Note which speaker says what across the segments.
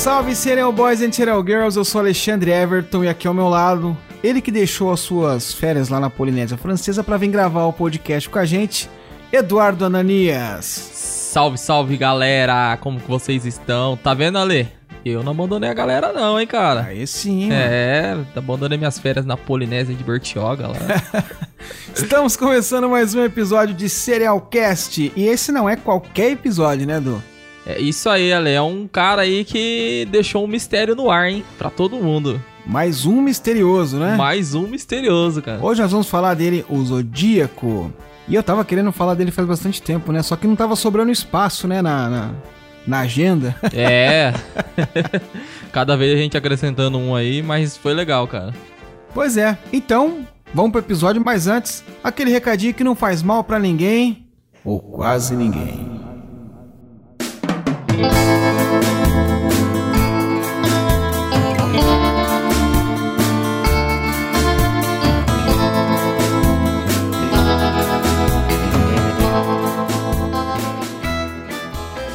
Speaker 1: Salve, Serial Boys and Serial Girls, eu sou Alexandre Everton e aqui ao meu lado, ele que deixou as suas férias lá na Polinésia Francesa para vir gravar o podcast com a gente, Eduardo Ananias.
Speaker 2: Salve, salve galera, como que vocês estão? Tá vendo, Ale? Eu não abandonei a galera não, hein, cara?
Speaker 1: Aí sim, mano.
Speaker 2: É, abandonei minhas férias na Polinésia de Bertioga lá.
Speaker 1: Estamos começando mais um episódio de Serialcast e esse não é qualquer episódio, né, Edu?
Speaker 2: É isso aí, Ale. É um cara aí que deixou um mistério no ar, hein? Pra todo mundo.
Speaker 1: Mais um misterioso, né?
Speaker 2: Mais um misterioso, cara.
Speaker 1: Hoje nós vamos falar dele, o Zodíaco. E eu tava querendo falar dele faz bastante tempo, né? Só que não tava sobrando espaço, né, na, na, na agenda.
Speaker 2: É. Cada vez a gente acrescentando um aí, mas foi legal, cara.
Speaker 1: Pois é. Então, vamos pro episódio, mas antes, aquele recadinho que não faz mal pra ninguém. Ou quase ninguém.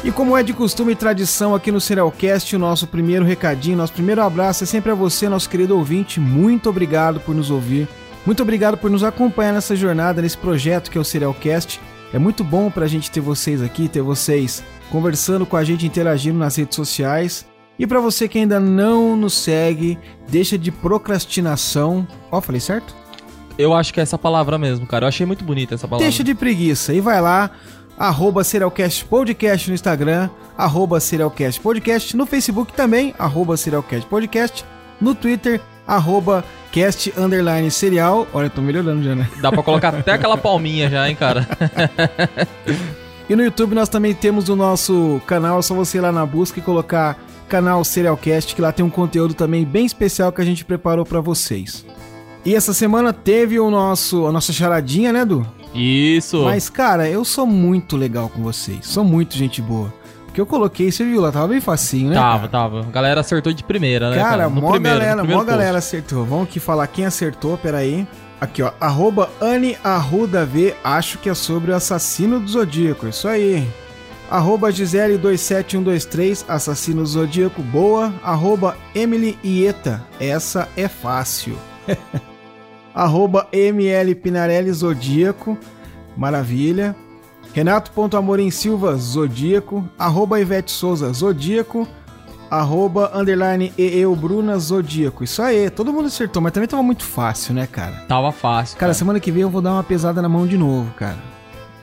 Speaker 1: E como é de costume e tradição aqui no Serialcast, o nosso primeiro recadinho, nosso primeiro abraço é sempre a você, nosso querido ouvinte. Muito obrigado por nos ouvir. Muito obrigado por nos acompanhar nessa jornada, nesse projeto que é o Serialcast. É muito bom pra gente ter vocês aqui, ter vocês conversando com a gente, interagindo nas redes sociais. E para você que ainda não nos segue, deixa de procrastinação. Ó, falei certo?
Speaker 2: Eu acho que é essa palavra mesmo, cara. Eu achei muito bonita essa palavra.
Speaker 1: Deixa de preguiça e vai lá, arroba Serialcast Podcast no Instagram, arroba Serialcast Podcast no Facebook também, arroba Serialcast Podcast, no Twitter, arroba cast underline serial. Olha, eu tô melhorando já, né?
Speaker 2: Dá pra colocar até aquela palminha já, hein, cara?
Speaker 1: E no YouTube nós também temos o nosso canal, é só você ir lá na busca e colocar canal Serialcast, que lá tem um conteúdo também bem especial que a gente preparou pra vocês. E essa semana teve o nosso a nossa charadinha, né, Du?
Speaker 2: Isso.
Speaker 1: Mas cara, eu sou muito legal com vocês. Sou muito gente boa. Porque eu coloquei, você viu lá, tava bem facinho, né?
Speaker 2: Tava,
Speaker 1: cara?
Speaker 2: tava. A galera acertou de primeira, né?
Speaker 1: Cara,
Speaker 2: No
Speaker 1: mó
Speaker 2: primeiro,
Speaker 1: galera, mó
Speaker 2: post.
Speaker 1: galera acertou. Vamos aqui falar quem acertou, peraí. Aqui, ó. Arroba Anne Arruda V, acho que é sobre o assassino do Zodíaco. Isso aí. Arroba Gisele27123, assassino do Zodíaco, boa. Arroba Emily Ieta, essa é fácil. Arroba ML Pinarelli Zodíaco, maravilha. Renato.amorim Silva, Zodíaco. Arroba Ivete Souza, Zodíaco. Arroba underline EEU Bruna Zodíaco. Isso aí, todo mundo acertou, mas também tava muito fácil, né, cara?
Speaker 2: Tava fácil.
Speaker 1: Cara, semana que vem eu vou dar uma pesada na mão de novo, cara.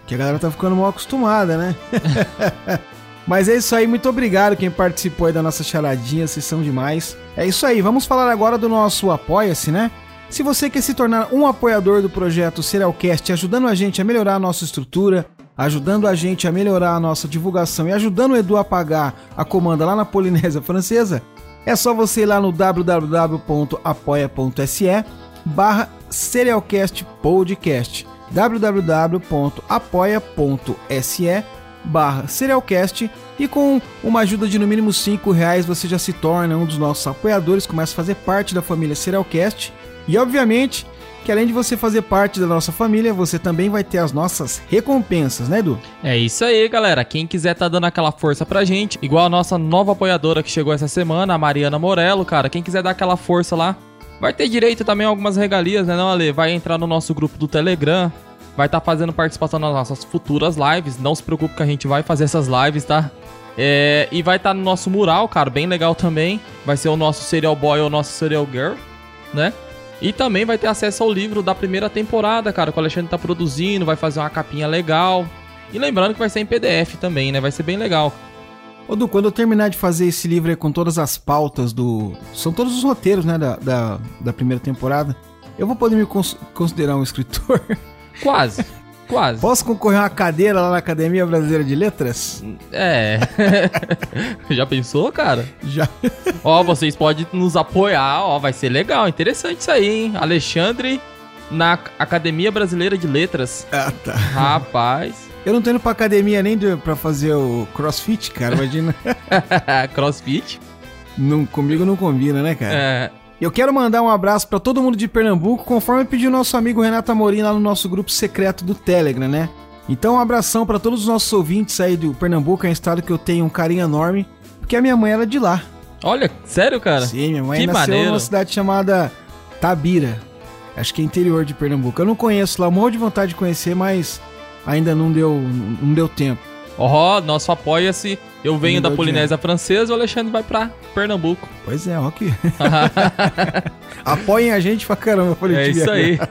Speaker 1: Que a galera tá ficando mal acostumada, né? Mas é isso aí, muito obrigado quem participou aí da nossa charadinha, vocês são demais. É isso aí, vamos falar agora do nosso Apoia-se, né? Se você quer se tornar um apoiador do projeto Serialcast, ajudando a gente a melhorar a nossa estrutura, ajudando a gente a melhorar a nossa divulgação e ajudando o Edu a pagar a comanda lá na Polinésia Francesa, é só você ir lá no www.apoia.se barra Serialcast Podcast. www.apoia.se barra Serialcast e com uma ajuda de no mínimo 5 reais você já se torna um dos nossos apoiadores, começa a fazer parte da família Serialcast e obviamente que além de você fazer parte da nossa família, você também vai ter as nossas recompensas, né Edu?
Speaker 2: É isso aí, galera. Quem quiser tá dando aquela força pra gente, igual a nossa nova apoiadora que chegou essa semana, a Mariana Morello, cara. Quem quiser dar aquela força lá, vai ter direito também a algumas regalias, né, não, Ale? Vai entrar no nosso grupo do Telegram, vai estar fazendo participação nas nossas futuras lives. Não se preocupe que a gente vai fazer essas lives, tá? É, e vai estar no nosso mural, cara, bem legal também. Vai ser o nosso Serial Boy ou o nosso Serial Girl, né? E também vai ter acesso ao livro da primeira temporada, cara, que o Alexandre tá produzindo, vai fazer uma capinha legal. E lembrando que vai ser em PDF também, né? Vai ser bem legal.
Speaker 1: Ô Du, quando eu terminar de fazer esse livro aí com todas as pautas do... São todos os roteiros, né, da, da, da primeira temporada, eu vou poder me cons- considerar um escritor?
Speaker 2: Quase. Quase.
Speaker 1: Posso concorrer a uma cadeira lá na Academia Brasileira de Letras?
Speaker 2: É. Já pensou, cara?
Speaker 1: Já.
Speaker 2: Ó, vocês podem nos apoiar, ó, vai ser legal, interessante isso aí, hein? Alexandre na Academia Brasileira de Letras.
Speaker 1: Ah, tá.
Speaker 2: Rapaz.
Speaker 1: Eu não tô indo pra academia nem de, pra fazer o crossfit, cara, imagina.
Speaker 2: Crossfit.
Speaker 1: não, comigo não combina, né, cara?
Speaker 2: É,
Speaker 1: Eu quero mandar um abraço pra todo mundo de Pernambuco, conforme pediu nosso amigo Renato Amorim lá no nosso grupo secreto do Telegram, né? Então um abração pra todos os nossos ouvintes aí do Pernambuco, é um estado que eu tenho um carinho enorme. Porque porque a minha mãe era de lá.
Speaker 2: Olha, sério, cara?
Speaker 1: Sim, minha mãe
Speaker 2: Que
Speaker 1: nasceu
Speaker 2: maneiro.
Speaker 1: numa cidade chamada Tabira. Acho que é interior de Pernambuco. Eu não conheço lá, morro de vontade de conhecer, mas ainda não deu, não deu tempo.
Speaker 2: Ó, nosso apoia-se. Eu venho da Polinésia Francesa, o Alexandre vai pra Pernambuco.
Speaker 1: Pois é, ó que. Apoiem a gente pra caramba, Folha
Speaker 2: é isso aí.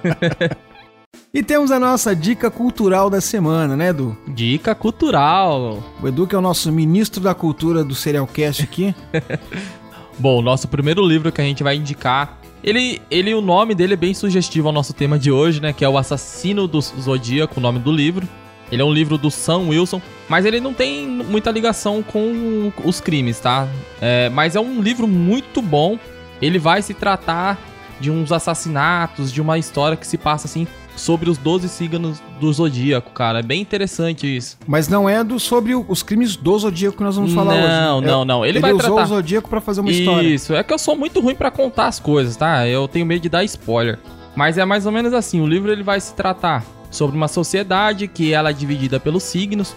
Speaker 1: E temos a nossa dica cultural da semana, né, Edu?
Speaker 2: Dica cultural.
Speaker 1: O Edu, que é o nosso ministro da cultura do Serialcast aqui.
Speaker 2: Bom, o nosso primeiro livro que a gente vai indicar, ele, ele, o nome dele é bem sugestivo ao nosso tema de hoje, né? Que é o Assassino do Zodíaco, o nome do livro. Ele é um livro do Sam Wilson, mas ele não tem muita ligação com os crimes, tá? É, mas é um livro muito bom. Ele vai se tratar de uns assassinatos, de uma história que se passa assim sobre os 12 signos do Zodíaco, cara. É bem interessante isso.
Speaker 1: Mas não é do, sobre o- os crimes do Zodíaco que nós vamos falar hoje.
Speaker 2: Não,
Speaker 1: É-
Speaker 2: não, não. Ele
Speaker 1: Ele,
Speaker 2: vai
Speaker 1: usou
Speaker 2: tratar-
Speaker 1: o Zodíaco pra fazer uma história.
Speaker 2: Isso, é que eu sou muito ruim pra contar as coisas, tá? Eu tenho medo de dar spoiler. Mas é mais ou menos assim, o livro ele vai se tratar sobre uma sociedade que ela é dividida pelos signos.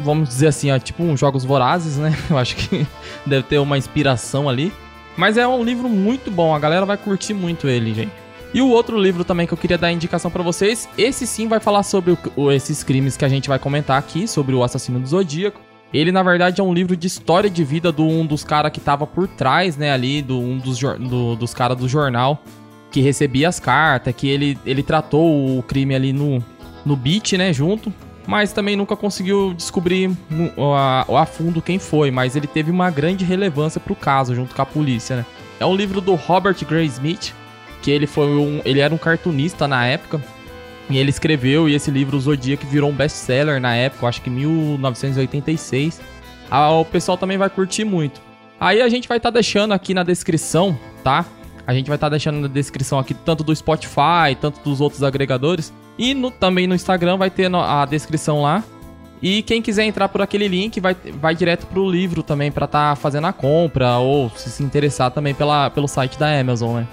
Speaker 2: Vamos dizer assim, ó, tipo uns jogos vorazes, né? Eu acho que deve ter uma inspiração ali. Mas é um livro muito bom, a galera vai curtir muito ele, gente. E o outro livro também que eu queria dar indicação pra vocês, esse sim vai falar sobre o- esses crimes que a gente vai comentar aqui, sobre o assassino do Zodíaco. Ele, na verdade, é um livro de história de vida de um dos caras que tava por trás, né, ali, do, um dos, do- dos caras do jornal, que recebia as cartas, que ele, ele tratou o crime ali no, no beat, né, junto, mas também nunca conseguiu descobrir a, a fundo quem foi, mas ele teve uma grande relevância pro caso, junto com a polícia, né. É um livro do Robert Gray Smith, que ele foi um, ele era um cartunista na época, e ele escreveu, e esse livro, O Zodíaco, virou um best-seller na época, acho que em 1986. Ah, o pessoal também vai curtir muito. Aí a gente vai estar deixando aqui na descrição, tá? A gente vai estar deixando na descrição aqui tanto do Spotify, tanto dos outros agregadores. E no- também no Instagram vai ter a descrição lá. E quem quiser entrar por aquele link vai, vai direto pro livro também pra estar fazendo a compra ou se se interessar também pela, pelo site da Amazon, né?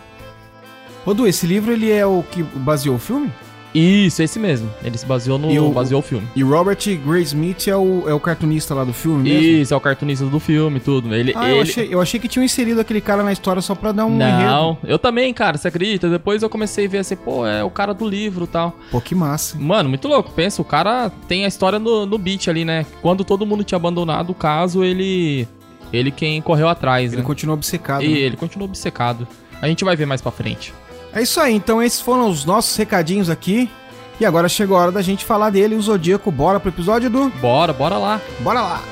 Speaker 1: Ô, Du, esse livro ele é o que baseou o filme?
Speaker 2: Isso, esse mesmo. Ele se baseou no
Speaker 1: E o-
Speaker 2: baseou o filme.
Speaker 1: E Robert Gray Smith é o, é o cartunista lá do filme mesmo?
Speaker 2: Isso, é o cartunista do filme, tudo. Ele,
Speaker 1: Ah, eu
Speaker 2: ele...
Speaker 1: achei, eu achei que tinham inserido aquele cara na história só pra dar um enredo.
Speaker 2: Não, eu também, cara, você acredita? Depois eu comecei a ver assim, pô, é o cara do livro e tal.
Speaker 1: Pô, que massa.
Speaker 2: Mano, muito louco. Pensa, o cara tem a história no, no beat ali, né? Quando todo mundo tinha abandonado o caso, ele. Ele quem correu atrás,
Speaker 1: Ele
Speaker 2: né?
Speaker 1: continua obcecado.
Speaker 2: E
Speaker 1: né?
Speaker 2: ele continuou obcecado. A gente vai ver mais pra frente.
Speaker 1: É isso aí, então esses foram os nossos recadinhos aqui. E agora chegou a hora da gente falar dele, o Zodíaco. Bora pro episódio do.
Speaker 2: Bora, bora lá.
Speaker 1: Bora lá!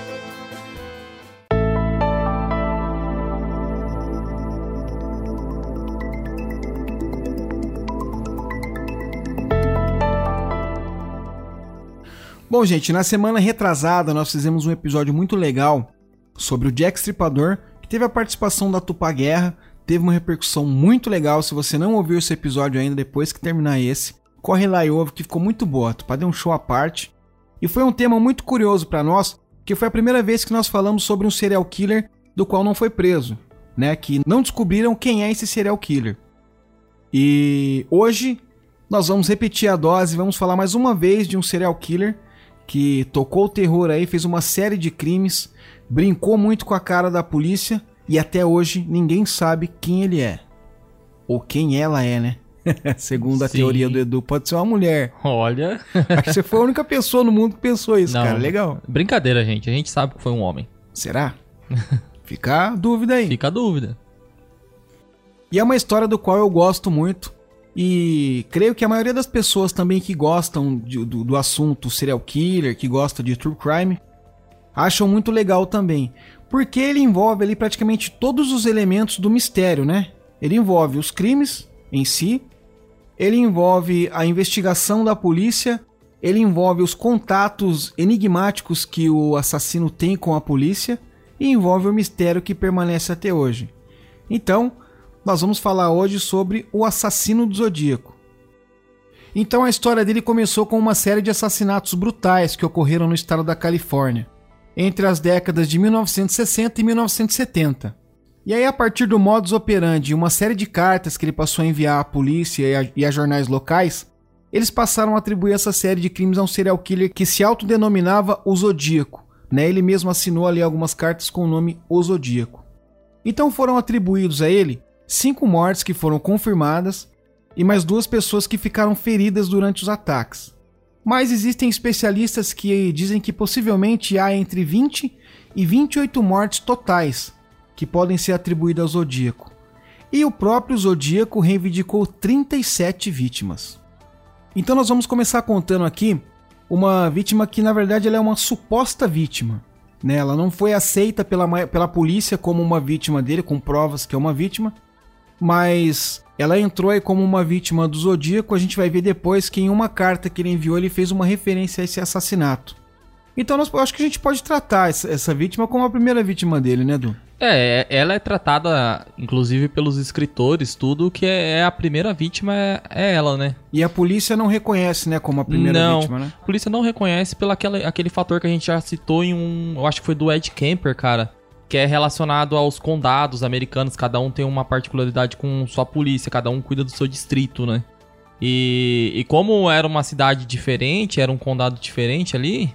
Speaker 1: Bom, gente, na semana retrasada nós fizemos um episódio muito legal sobre o Jack Stripador, que teve a participação da Tupá Guerra, teve uma repercussão muito legal. Se você não ouviu esse episódio ainda, depois que terminar esse, corre lá e ouve, que ficou muito boa. Tupá deu um show à parte. E foi um tema muito curioso para nós, que foi a primeira vez que nós falamos sobre um serial killer do qual não foi preso, né? Que não descobriram quem é esse serial killer. E hoje nós vamos repetir a dose, vamos falar mais uma vez de um serial killer que tocou o terror aí, fez uma série de crimes, brincou muito com a cara da polícia e até hoje ninguém sabe quem ele é. Ou quem ela é, né? Segundo a
Speaker 2: Sim.
Speaker 1: teoria do Edu, pode ser uma mulher.
Speaker 2: Olha.
Speaker 1: Acho que você foi a única pessoa no mundo que pensou isso,
Speaker 2: Não.
Speaker 1: cara. Legal.
Speaker 2: Brincadeira, gente. A gente sabe que foi um homem.
Speaker 1: Será? Fica a dúvida aí.
Speaker 2: Fica a dúvida.
Speaker 1: E é uma história do qual eu gosto muito. E creio que a maioria das pessoas também que gostam de- do, do assunto serial killer, que gosta de true crime, acham muito legal também. Porque ele envolve ali praticamente todos os elementos do mistério, né? Ele envolve os crimes em si, ele envolve a investigação da polícia, ele envolve os contatos enigmáticos que o assassino tem com a polícia e envolve o mistério que permanece até hoje. Então, nós vamos falar hoje sobre o assassino do Zodíaco. Então a história dele começou com uma série de assassinatos brutais que ocorreram no estado da Califórnia, entre as décadas de 1960 e 1970. E aí, a partir do modus operandi e uma série de cartas que ele passou a enviar à polícia e a, e a jornais locais, eles passaram a atribuir essa série de crimes a um serial killer que se autodenominava o Zodíaco, né, ele mesmo assinou ali algumas cartas com o nome O Zodíaco. Então foram atribuídos a ele cinco mortes que foram confirmadas e mais duas pessoas que ficaram feridas durante os ataques. Mas existem especialistas que dizem que possivelmente há entre 20 e 28 mortes totais que podem ser atribuídas ao Zodíaco. E o próprio Zodíaco reivindicou 37 vítimas. Então nós vamos começar contando aqui uma vítima que na verdade ela é uma suposta vítima. Né? Ela não foi aceita pela, pela polícia como uma vítima dele, com provas que é uma vítima, mas ela entrou aí como uma vítima do Zodíaco. A gente vai ver depois que em uma carta que ele enviou ele fez uma referência a esse assassinato. Então nós, eu acho que a gente pode tratar essa, essa vítima como a primeira vítima dele, né, Du?
Speaker 2: É, ela é tratada, inclusive, pelos escritores, tudo, que é, é a primeira vítima é, é, ela, né?
Speaker 1: E a polícia não reconhece, né, como a primeira
Speaker 2: não,
Speaker 1: vítima, né?
Speaker 2: A polícia não reconhece pelo aquele, aquele fator que a gente já citou em um. Eu acho que foi do Ed Kemper, cara. Que é relacionado aos condados americanos, cada um tem uma particularidade com sua polícia, cada um cuida do seu distrito, né? E, e como era uma cidade diferente, era um condado diferente ali,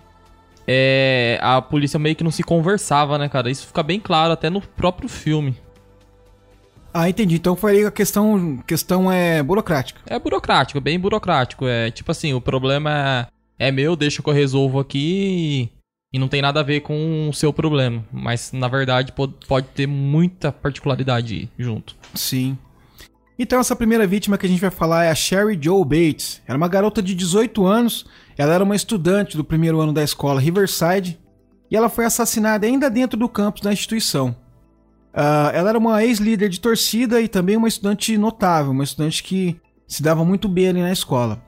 Speaker 2: é, a polícia meio que não se conversava, né, cara? Isso fica bem claro até no próprio filme.
Speaker 1: Ah, entendi. Então foi aí a questão, questão é burocrática.
Speaker 2: É burocrático, bem burocrático. É tipo assim, o problema é, é meu, deixa que eu resolvo aqui e não tem nada a ver com o seu problema. Mas na verdade pode, ter muita particularidade junto.
Speaker 1: Sim. Então essa primeira vítima que a gente vai falar é a Sherry Joe Bates. Era uma garota de 18 anos ela era uma estudante do primeiro ano da escola Riverside e ela foi assassinada ainda dentro do campus da instituição. Uh, ela era uma ex-líder de torcida e também uma estudante notável, uma estudante que se dava muito bem ali na escola.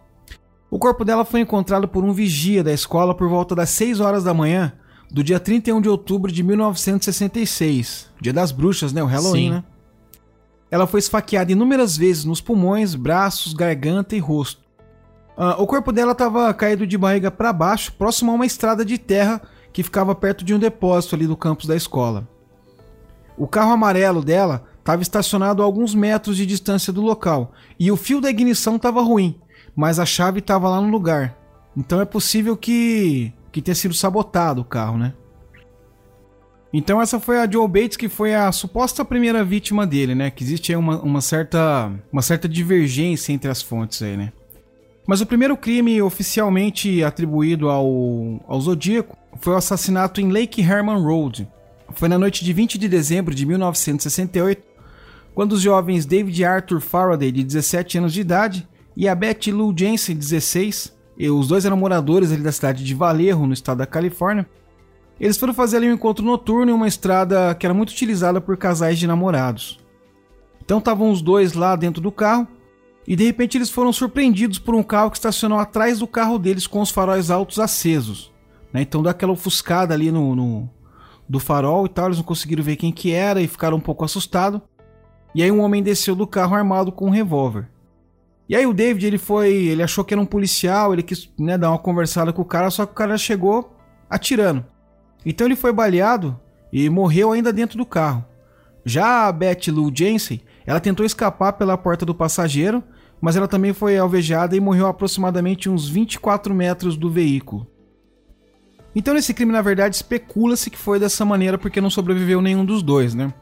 Speaker 1: O corpo dela foi encontrado por um vigia da escola por volta das 6 horas da manhã do dia 31 de outubro de 1966, dia das bruxas, né? O Halloween, Sim. né? Ela foi esfaqueada inúmeras vezes nos pulmões, braços, garganta e rosto. Uh, o corpo dela estava caído de barriga para baixo, próximo a uma estrada de terra que ficava perto de um depósito ali do campus da escola. O carro amarelo dela estava estacionado a alguns metros de distância do local e o fio da ignição estava ruim, mas a chave estava lá no lugar. Então é possível que, que tenha sido sabotado o carro, né? Então essa foi a Joe Bates, que foi a suposta primeira vítima dele, né? Que existe aí uma, uma, certa, uma certa divergência entre as fontes aí, né? Mas o primeiro crime oficialmente atribuído ao, ao Zodíaco foi o assassinato em Lake Herman Road. Foi na noite de 20 de dezembro de 1968, quando os jovens David Arthur Faraday, de 17 anos de idade, e a Betty Lou Jensen, de 16, e os dois eram moradores da cidade de Vallejo, no estado da Califórnia, eles foram fazer ali um encontro noturno em uma estrada que era muito utilizada por casais de namorados. Então estavam os dois lá dentro do carro e de repente eles foram surpreendidos por um carro que estacionou atrás do carro deles com os faróis altos acesos. Né? Então dá aquela ofuscada ali no, no, do farol e tal, eles não conseguiram ver quem que era e ficaram um pouco assustados. E aí um homem desceu do carro armado com um revólver. E aí o David, ele foi, ele achou que era um policial, ele quis né, dar uma conversada com o cara, só que o cara chegou atirando. Então ele foi baleado e morreu ainda dentro do carro. Já a Beth Lou Jensen, ela tentou escapar pela porta do passageiro, mas ela também foi alvejada e morreu aproximadamente uns 24 metros do veículo. Então nesse crime, na verdade, especula-se que foi dessa maneira porque não sobreviveu nenhum dos dois, né?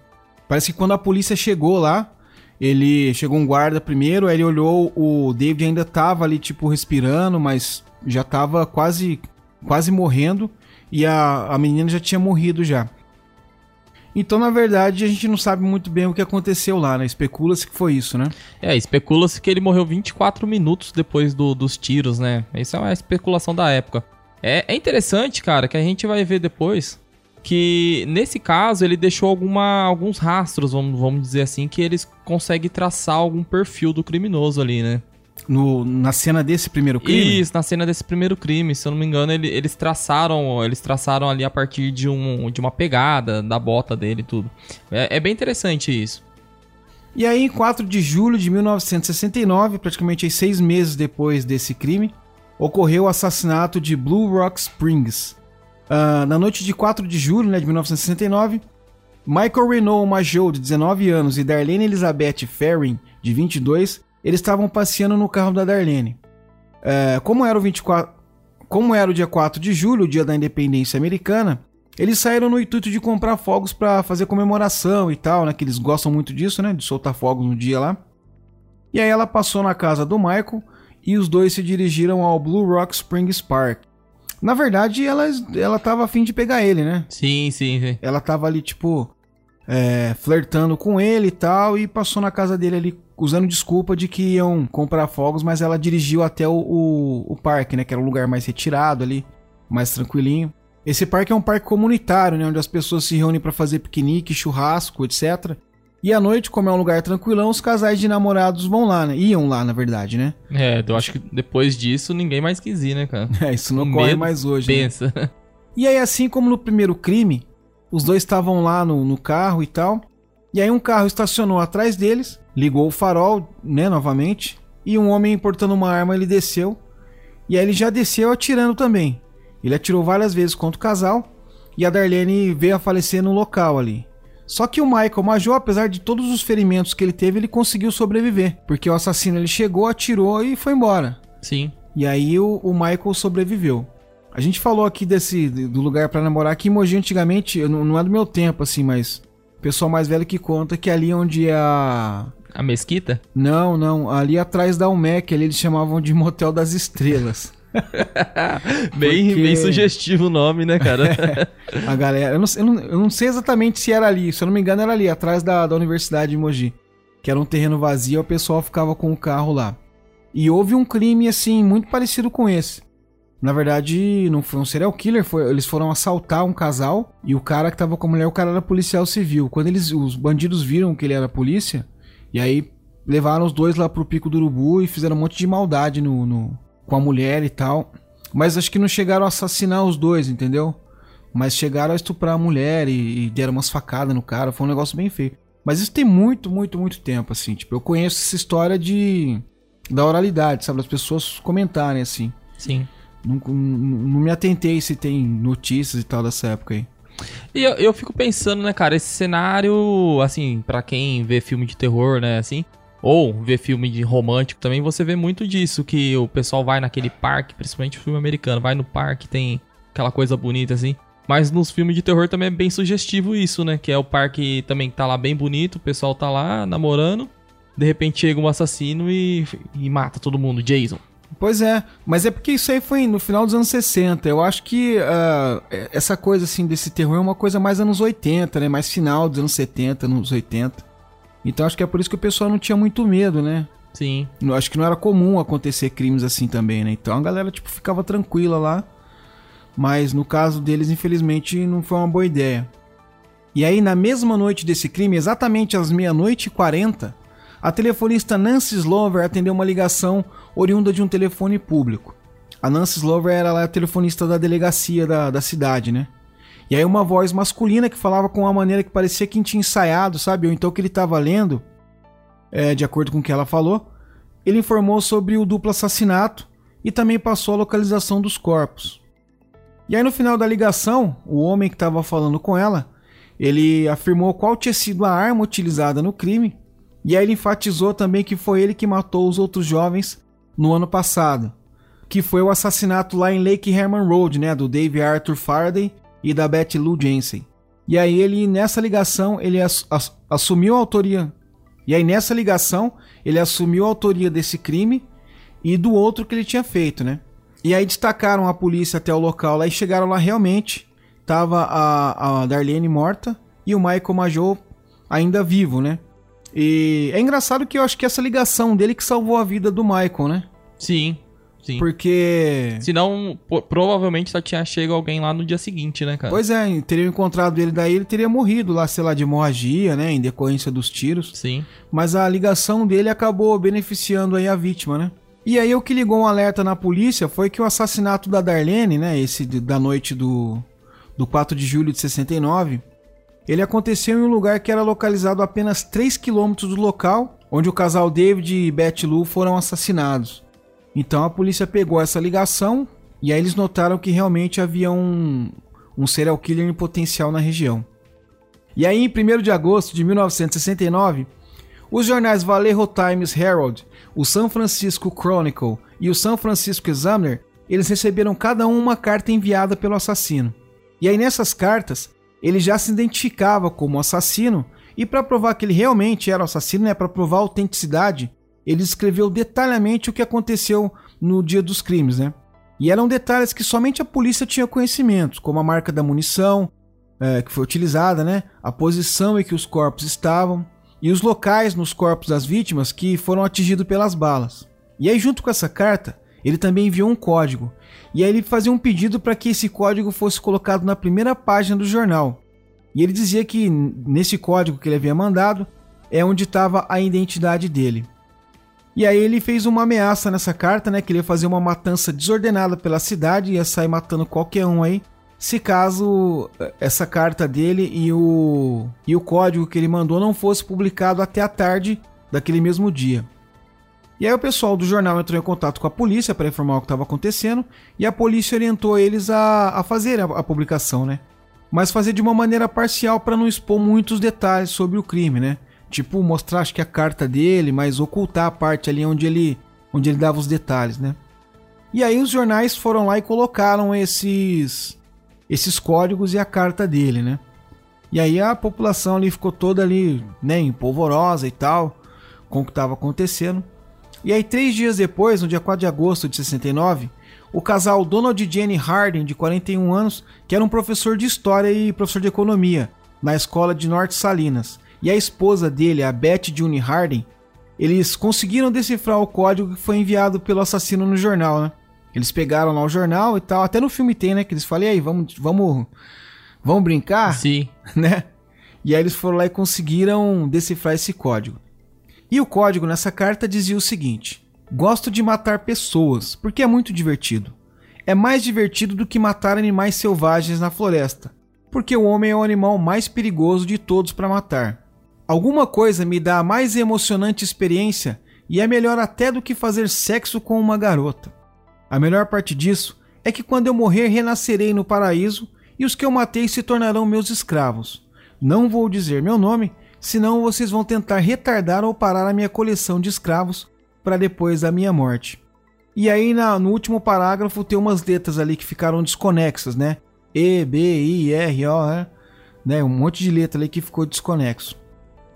Speaker 1: Parece que quando a polícia chegou lá, ele chegou um guarda primeiro, aí ele olhou, o David ainda tava ali tipo respirando, mas já tava quase quase morrendo e a, a menina já tinha morrido já. Então, na verdade, a gente não sabe muito bem o que aconteceu lá, né? Especula-se que foi isso, né?
Speaker 2: É, especula-se que ele morreu 24 minutos depois do, dos tiros, né? Isso é uma especulação da época. É, é interessante, cara, que a gente vai ver depois que nesse caso ele deixou alguma, alguns rastros, vamos, vamos dizer assim, que eles conseguem traçar algum perfil do criminoso ali, né?
Speaker 1: No, na cena desse primeiro crime?
Speaker 2: Isso, na cena desse primeiro crime. Se eu não me engano, ele, eles traçaram eles traçaram ali a partir de, um, de uma pegada da bota dele e tudo. É, é bem interessante isso.
Speaker 1: E aí, em 4 de julho de 1969, praticamente seis meses depois desse crime, ocorreu o assassinato de Blue Rock Springs. Uh, na noite de 4 de julho né, de 1969, Michael Renault Major, de 19 anos, e Darlene Elizabeth Ferrin, de 22, eles estavam passeando no carro da Darlene. É, como, era o 24, como era o dia 4 de julho, o dia da independência americana, Eles saíram no intuito de comprar fogos para fazer comemoração e tal, né? Que eles gostam muito disso, né? De soltar fogos no dia lá. E aí ela passou na casa do Michael e os dois se dirigiram ao Blue Rock Springs Park. Na verdade, ela, ela tava afim de pegar ele, né?
Speaker 2: Sim, sim, sim.
Speaker 1: Ela tava ali, tipo, é, flertando com ele e tal, e passou na casa dele ali usando desculpa de que iam comprar fogos, mas ela dirigiu até o, o, o parque, né? Que era um lugar mais retirado ali, mais tranquilinho. Esse parque é um parque comunitário, né? Onde as pessoas se reúnem para fazer piquenique, churrasco, etc. E à noite, como é um lugar tranquilão, os casais de namorados vão lá, né? Iam lá, na verdade, né?
Speaker 2: É, eu acho que depois disso ninguém mais quis ir, né, cara?
Speaker 1: É, isso não ocorre mais hoje.
Speaker 2: né? Pensa. Né?
Speaker 1: E aí, assim como no primeiro crime, os dois estavam lá no, no carro e tal. E aí um carro estacionou atrás deles, ligou o farol, né, novamente. E um homem portando uma arma, ele desceu. E aí ele já desceu atirando também. Ele atirou várias vezes contra o casal. E a Darlene veio a falecer no local ali. Só que o Michael Major, apesar de todos os ferimentos que ele teve, ele conseguiu sobreviver. Porque o assassino ele chegou, atirou e foi embora.
Speaker 2: Sim.
Speaker 1: E aí o, o Michael sobreviveu. A gente falou aqui desse do lugar para namorar que Emoji antigamente, não, não é do meu tempo assim, mas o pessoal mais velho que conta que ali onde é a
Speaker 2: a mesquita?
Speaker 1: Não, não, ali atrás da UMEC, ali eles chamavam de Motel das Estrelas.
Speaker 2: Bem,
Speaker 1: Porque-
Speaker 2: bem sugestivo o nome, né, cara?
Speaker 1: A galera, eu não, eu, não, eu não sei exatamente se era ali, se eu não me engano era ali, atrás da, da Universidade de Mogi. Que era um terreno vazio, o pessoal ficava com o carro lá. E houve um crime, assim, muito parecido com esse. Na verdade, não foi um serial killer, foi, eles foram assaltar um casal e o cara que tava com a mulher, o cara era policial civil. Quando eles, os bandidos viram que ele era polícia, e aí levaram os dois lá pro Pico do Urubu e fizeram um monte de maldade no, no- com a mulher e tal. Mas acho que não chegaram a assassinar os dois, entendeu? Mas chegaram a estuprar a mulher e, e deram umas facadas no cara. Foi um negócio bem feio. Mas isso tem muito, muito, muito tempo, assim. Tipo, eu conheço essa história de. da oralidade, sabe? As pessoas comentarem, assim.
Speaker 2: Sim.
Speaker 1: Não, não, me atentei se tem notícias e tal dessa época aí.
Speaker 2: E eu, eu fico pensando, né, cara, esse cenário, assim, pra quem vê filme de terror, né, assim, ou vê filme de romântico também, você vê muito disso, que o pessoal vai naquele parque, principalmente filme americano, vai no parque, tem aquela coisa bonita, assim. Mas nos filmes de terror também é bem sugestivo isso, né, que é o parque também tá lá bem bonito, o pessoal tá lá namorando, de repente chega um assassino e, e mata todo mundo, Jason.
Speaker 1: Pois é, mas é porque isso aí foi no final dos anos 60. Eu acho que ah, essa coisa assim desse terror é uma coisa mais anos 80, né? Mais final dos anos 70, anos 80. Então acho que é por isso que o pessoal não tinha muito medo, né?
Speaker 2: Sim.
Speaker 1: Acho que não era comum acontecer crimes assim também, né? Então a galera tipo ficava tranquila lá. Mas no caso deles, infelizmente, não foi uma boa ideia. E aí, na mesma noite desse crime, exatamente às meia-noite e 40, a telefonista Nancy Slover atendeu uma ligação oriunda de um telefone público. A Nancy Slover era lá a telefonista da delegacia da, da cidade, né? E aí uma voz masculina que falava com uma maneira que parecia que tinha ensaiado, sabe? Ou então que ele estava lendo, é, de acordo com o que ela falou. Ele informou sobre o duplo assassinato e também passou a localização dos corpos. E aí no final da ligação, o homem que estava falando com ela, ele afirmou qual tinha sido a arma utilizada no crime, e aí ele enfatizou também que foi ele que matou os outros jovens no ano passado, que foi o assassinato lá em Lake Herman Road, né, do Dave Arthur Faraday e da Betty Lou Jensen. E aí ele nessa ligação ele ass- ass- assumiu a autoria. E aí nessa ligação ele assumiu a autoria desse crime e do outro que ele tinha feito, né? E aí destacaram a polícia até o local lá e chegaram lá realmente. Tava a, a Darlene morta e o Michael Major ainda vivo, né? E é engraçado que eu acho que essa ligação dele que salvou a vida do Michael, né?
Speaker 2: Sim. Sim.
Speaker 1: Porque.
Speaker 2: Senão, provavelmente só tinha chego alguém lá no dia seguinte, né, cara?
Speaker 1: Pois é, teriam encontrado ele daí, ele teria morrido lá, sei lá, de hemorragia, né? Em decorrência dos tiros.
Speaker 2: Sim.
Speaker 1: Mas a ligação dele acabou beneficiando aí a vítima, né? E aí o que ligou um alerta na polícia foi que o assassinato da Darlene, né? Esse da noite do, do 4 de julho de 69, ele aconteceu em um lugar que era localizado a apenas 3 quilômetros do local onde o casal David e Betty Lou foram assassinados. Então a polícia pegou essa ligação e aí eles notaram que realmente havia um, um serial killer em potencial na região. E aí, em 1 de agosto de 1969, os jornais Vallejo Times Herald, o San Francisco Chronicle e o San Francisco Examiner, eles receberam cada um uma carta enviada pelo assassino. E aí nessas cartas, ele já se identificava como assassino e para provar que ele realmente era o assassino, né, para provar a autenticidade, ele escreveu detalhadamente o que aconteceu no dia dos crimes, né? E eram detalhes que somente a polícia tinha conhecimento, como a marca da munição é, que foi utilizada, né? A posição em que os corpos estavam e os locais nos corpos das vítimas que foram atingidos pelas balas. E aí, junto com essa carta, ele também enviou um código. E aí ele fazia um pedido para que esse código fosse colocado na primeira página do jornal. E ele dizia que nesse código que ele havia mandado é onde estava a identidade dele. E aí ele fez uma ameaça nessa carta, né, que ele ia fazer uma matança desordenada pela cidade, ia sair matando qualquer um aí, se caso eh, essa carta dele e o e o código que ele mandou não fosse publicado até a tarde daquele mesmo dia. E aí o pessoal do jornal entrou em contato com a polícia para informar o que estava acontecendo e a polícia orientou eles a, a fazer a, a publicação, né? Mas fazer de uma maneira parcial para não expor muitos detalhes sobre o crime, né? Tipo, mostrar acho que a carta dele, mas ocultar a parte ali onde ele, onde ele dava os detalhes, né? E aí os jornais foram lá e colocaram esses esses códigos e a carta dele, né? E aí a população ali ficou toda ali, né, empolvorosa e tal, com o que estava acontecendo. E aí, três dias depois, no dia 4 de agosto de 69, o casal Donald e Jenny Harding, de 41 anos, que era um professor de história e professor de economia na escola de Norte Salinas, e a esposa dele, a Beth June Harding, eles conseguiram decifrar o código que foi enviado pelo assassino no jornal, né? Eles pegaram lá o jornal e tal, até no filme tem, né? Que eles falam, e aí, vamos, vamos, vamos brincar?
Speaker 2: Sim.
Speaker 1: Né? E aí eles foram lá e conseguiram decifrar esse código. E o código nessa carta dizia o seguinte: Gosto de matar pessoas, porque é muito divertido. É mais divertido do que matar animais selvagens na floresta, porque o homem é o animal mais perigoso de todos para matar. Alguma coisa me dá a mais emocionante experiência e é melhor até do que fazer sexo com uma garota. A melhor parte disso é que quando eu morrer renascerei no paraíso e os que eu matei se tornarão meus escravos. Não vou dizer meu nome, senão vocês vão tentar retardar ou parar a minha coleção de escravos para depois da minha morte. E aí na, no último parágrafo tem umas letras ali que ficaram desconexas, né? E, B, I, R, O, né? Um monte de letra ali que ficou desconexo.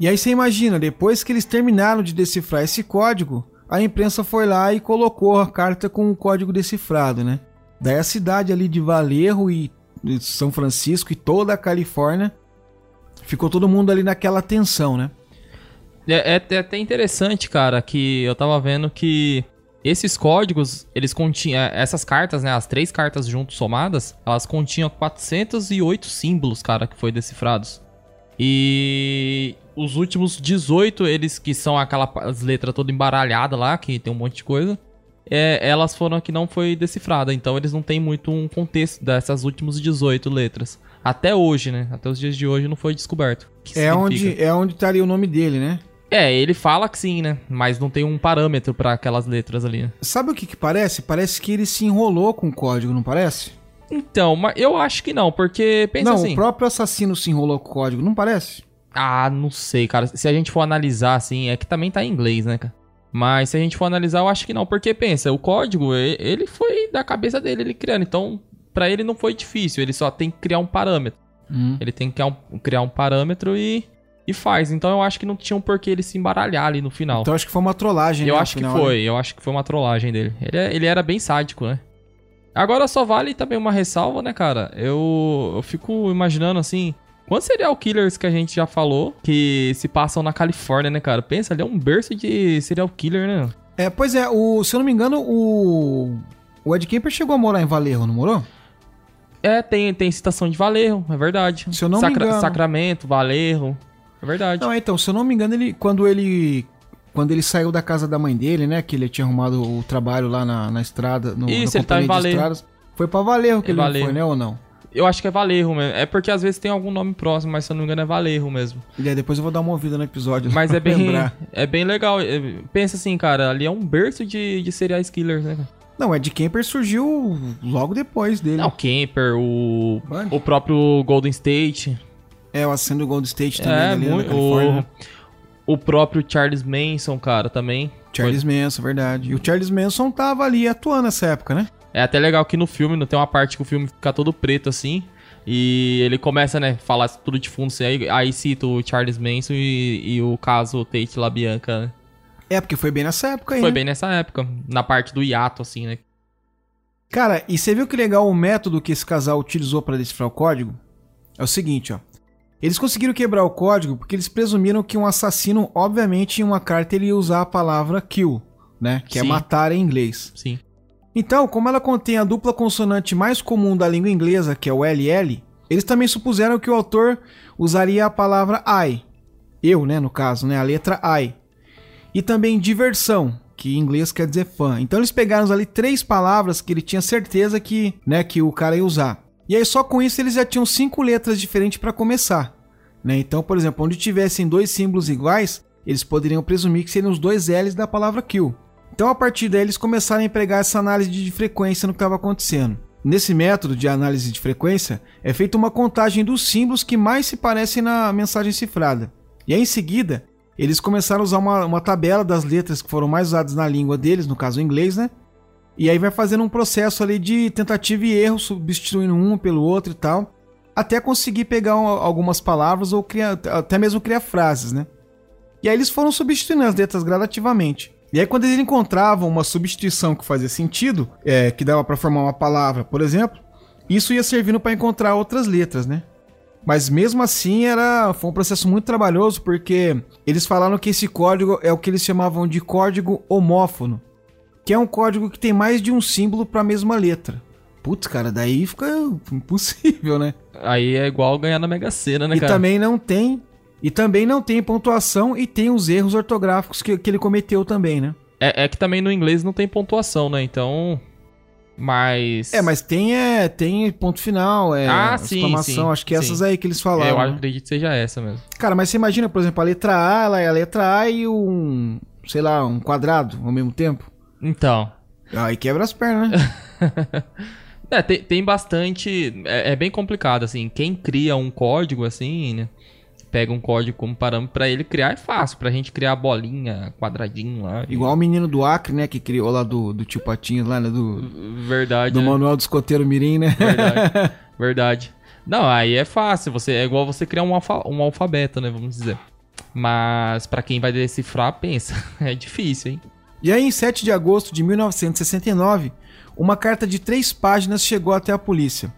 Speaker 1: E aí você imagina, depois que eles terminaram de decifrar esse código, a imprensa foi lá e colocou a carta com o código decifrado, né? Daí a cidade ali de Valerro e São Francisco e toda a Califórnia ficou todo mundo ali naquela tensão, né?
Speaker 2: É, é, é, até interessante, cara, que eu tava vendo que esses códigos, eles continham. É, essas cartas, né? As três cartas juntos somadas, elas continham 408 símbolos, cara, que foi decifrados. E os últimos 18, eles que são aquelas letras toda embaralhada lá, que tem um monte de coisa. É, elas foram que não foi decifrada, então eles não tem muito um contexto dessas últimas 18 letras. Até hoje, né? Até os dias de hoje não foi descoberto.
Speaker 1: é onde é onde estaria o nome dele, né?
Speaker 2: É, ele fala que sim, né? Mas não tem um parâmetro para aquelas letras ali. Né?
Speaker 1: Sabe o que que parece? Parece que ele se enrolou com o código, não parece?
Speaker 2: Então, mas eu acho que não, porque pensa
Speaker 1: não,
Speaker 2: assim.
Speaker 1: Não, o próprio assassino se enrolou com o código, não parece?
Speaker 2: Ah, não sei, cara. Se a gente for analisar assim, é que também tá em inglês, né, cara? Mas se a gente for analisar, eu acho que não, porque pensa, o código, ele foi da cabeça dele, ele criando. Então, para ele não foi difícil, ele só tem que criar um parâmetro. Hum. Ele tem que criar um, criar um parâmetro e, e faz. Então eu acho que não tinha um porquê ele se embaralhar ali no final.
Speaker 1: Então acho que foi uma trollagem,
Speaker 2: Eu
Speaker 1: né,
Speaker 2: acho
Speaker 1: final,
Speaker 2: que foi,
Speaker 1: né?
Speaker 2: eu acho que foi uma trollagem dele. Ele, é, ele era bem sádico, né? Agora só vale também uma ressalva, né, cara? Eu, eu fico imaginando assim. Quantos serial killers que a gente já falou que se passam na Califórnia, né, cara? Pensa, ali é um berço de serial killer, né?
Speaker 1: É, pois é, o, se eu não me engano, o. O Ed Kemper chegou a morar em Valerro, não morou?
Speaker 2: É, tem, tem citação de Valerro, é verdade.
Speaker 1: Se eu não Sacra me engano.
Speaker 2: Sacramento, Valerro, é verdade.
Speaker 1: Não, então, se eu não me engano, ele quando ele quando ele saiu da casa da mãe dele, né, que ele tinha arrumado o trabalho lá na, na estrada, no,
Speaker 2: Isso,
Speaker 1: na
Speaker 2: ele tá em Valerro.
Speaker 1: Estradas, foi pra Valerro que
Speaker 2: É
Speaker 1: ele
Speaker 2: Valerro.
Speaker 1: foi, né, ou não?
Speaker 2: Eu acho que é Valerro mesmo. É porque às vezes tem algum nome próximo, mas se eu não me engano é Valerro mesmo.
Speaker 1: E aí depois eu vou dar uma ouvida no episódio.
Speaker 2: Mas é bem,
Speaker 1: lembrar.
Speaker 2: é bem legal. É- Pensa assim, cara, ali é um berço de, de serial killers, né? cara?
Speaker 1: Não, o Ed Kemper surgiu logo depois dele.
Speaker 2: Não, o Kemper, o,
Speaker 1: Mano.
Speaker 2: o próprio Golden State.
Speaker 1: É, o aceno do Gold State também,
Speaker 2: É,
Speaker 1: ali
Speaker 2: muito, o, o próprio Charles Manson, cara, também.
Speaker 1: Charles Manson, verdade. E o Charles Manson tava ali atuando nessa época, né?
Speaker 2: É até legal que no filme, não tem uma parte que o filme fica todo preto assim. E ele começa, né, falar tudo de fundo, assim, aí, aí cita o Charles Manson e, e o caso Tate LaBianca, né?
Speaker 1: É, porque foi bem nessa época aí.
Speaker 2: Foi
Speaker 1: né?
Speaker 2: bem nessa época, na parte do hiato, assim, né?
Speaker 1: Cara, e você viu que legal o método que esse casal utilizou para decifrar o código? É o seguinte, ó. Eles conseguiram quebrar o código porque eles presumiram que um assassino, obviamente, em uma carta ele ia usar a palavra kill, né? Que é
Speaker 2: Sim.
Speaker 1: matar em inglês.
Speaker 2: Sim.
Speaker 1: Então, como ela contém a dupla consonante mais comum da língua inglesa, que é o LL, eles também supuseram que o autor usaria a palavra I. Eu, né, no caso, né, a letra I. E também diversão, que em inglês quer dizer fã. Então eles pegaram ali três palavras que ele tinha certeza que, né, que o cara ia usar. E aí só com isso eles já tinham cinco letras diferentes para começar. Né? Então, por exemplo, onde tivessem dois símbolos iguais, eles poderiam presumir que seriam os dois L's da palavra kill. Então, a partir daí, eles começaram a empregar essa análise de frequência no que estava acontecendo. Nesse método de análise de frequência, é feita uma contagem dos símbolos que mais se parecem na mensagem cifrada. E aí, em seguida, eles começaram a usar uma, uma tabela das letras que foram mais usadas na língua deles, no caso o inglês, né? E aí vai fazendo um processo ali de tentativa e erro, substituindo um pelo outro e tal, até conseguir pegar um- algumas palavras ou criar, até mesmo criar frases, né? E aí eles foram substituindo as letras gradativamente. E aí quando eles encontravam uma substituição que fazia sentido, é, que dava para formar uma palavra, por exemplo, isso ia servindo para encontrar outras letras, né? Mas mesmo assim era foi um processo muito trabalhoso porque eles falaram que esse código é o que eles chamavam de código homófono, que é um código que tem mais de um símbolo para a mesma letra. Putz, cara, daí fica impossível, né?
Speaker 2: Aí é igual ganhar na Mega Sena, né,
Speaker 1: e
Speaker 2: cara?
Speaker 1: também não tem e também não tem pontuação e tem os erros ortográficos que, que ele cometeu também, né?
Speaker 2: É, é que também no inglês não tem pontuação, né? Então. Mas.
Speaker 1: É, mas tem é, tem ponto final, é
Speaker 2: Ah, sim,
Speaker 1: exclamação,
Speaker 2: sim,
Speaker 1: acho que
Speaker 2: sim.
Speaker 1: essas aí que eles
Speaker 2: É,
Speaker 1: falaram.
Speaker 2: eu
Speaker 1: né?
Speaker 2: acredito que seja essa mesmo.
Speaker 1: Cara, mas você imagina, por exemplo, a letra A, ela é a letra A e um, sei lá, um quadrado ao mesmo tempo.
Speaker 2: Então.
Speaker 1: Aí quebra as pernas, né?
Speaker 2: É, tem, tem bastante. É, é bem complicado, assim. Quem cria um código, assim, né? Pega um código como parâmetro pra ele criar é fácil. Pra gente criar bolinha, quadradinho lá. e-
Speaker 1: Igual o menino do Acre, né, que criou lá do, do tio Patinhas, lá, né, do,
Speaker 2: Verdade.
Speaker 1: do
Speaker 2: né?
Speaker 1: Manuel do Escoteiro Mirim, né?
Speaker 2: Verdade. Verdade. Não, aí é fácil. Você, é igual você criar um, alfa, um alfabeto, né? Vamos dizer. Mas pra quem vai decifrar, pensa. É difícil, hein?
Speaker 1: E aí, em 7 de agosto de 1969, uma carta de três páginas chegou até a polícia.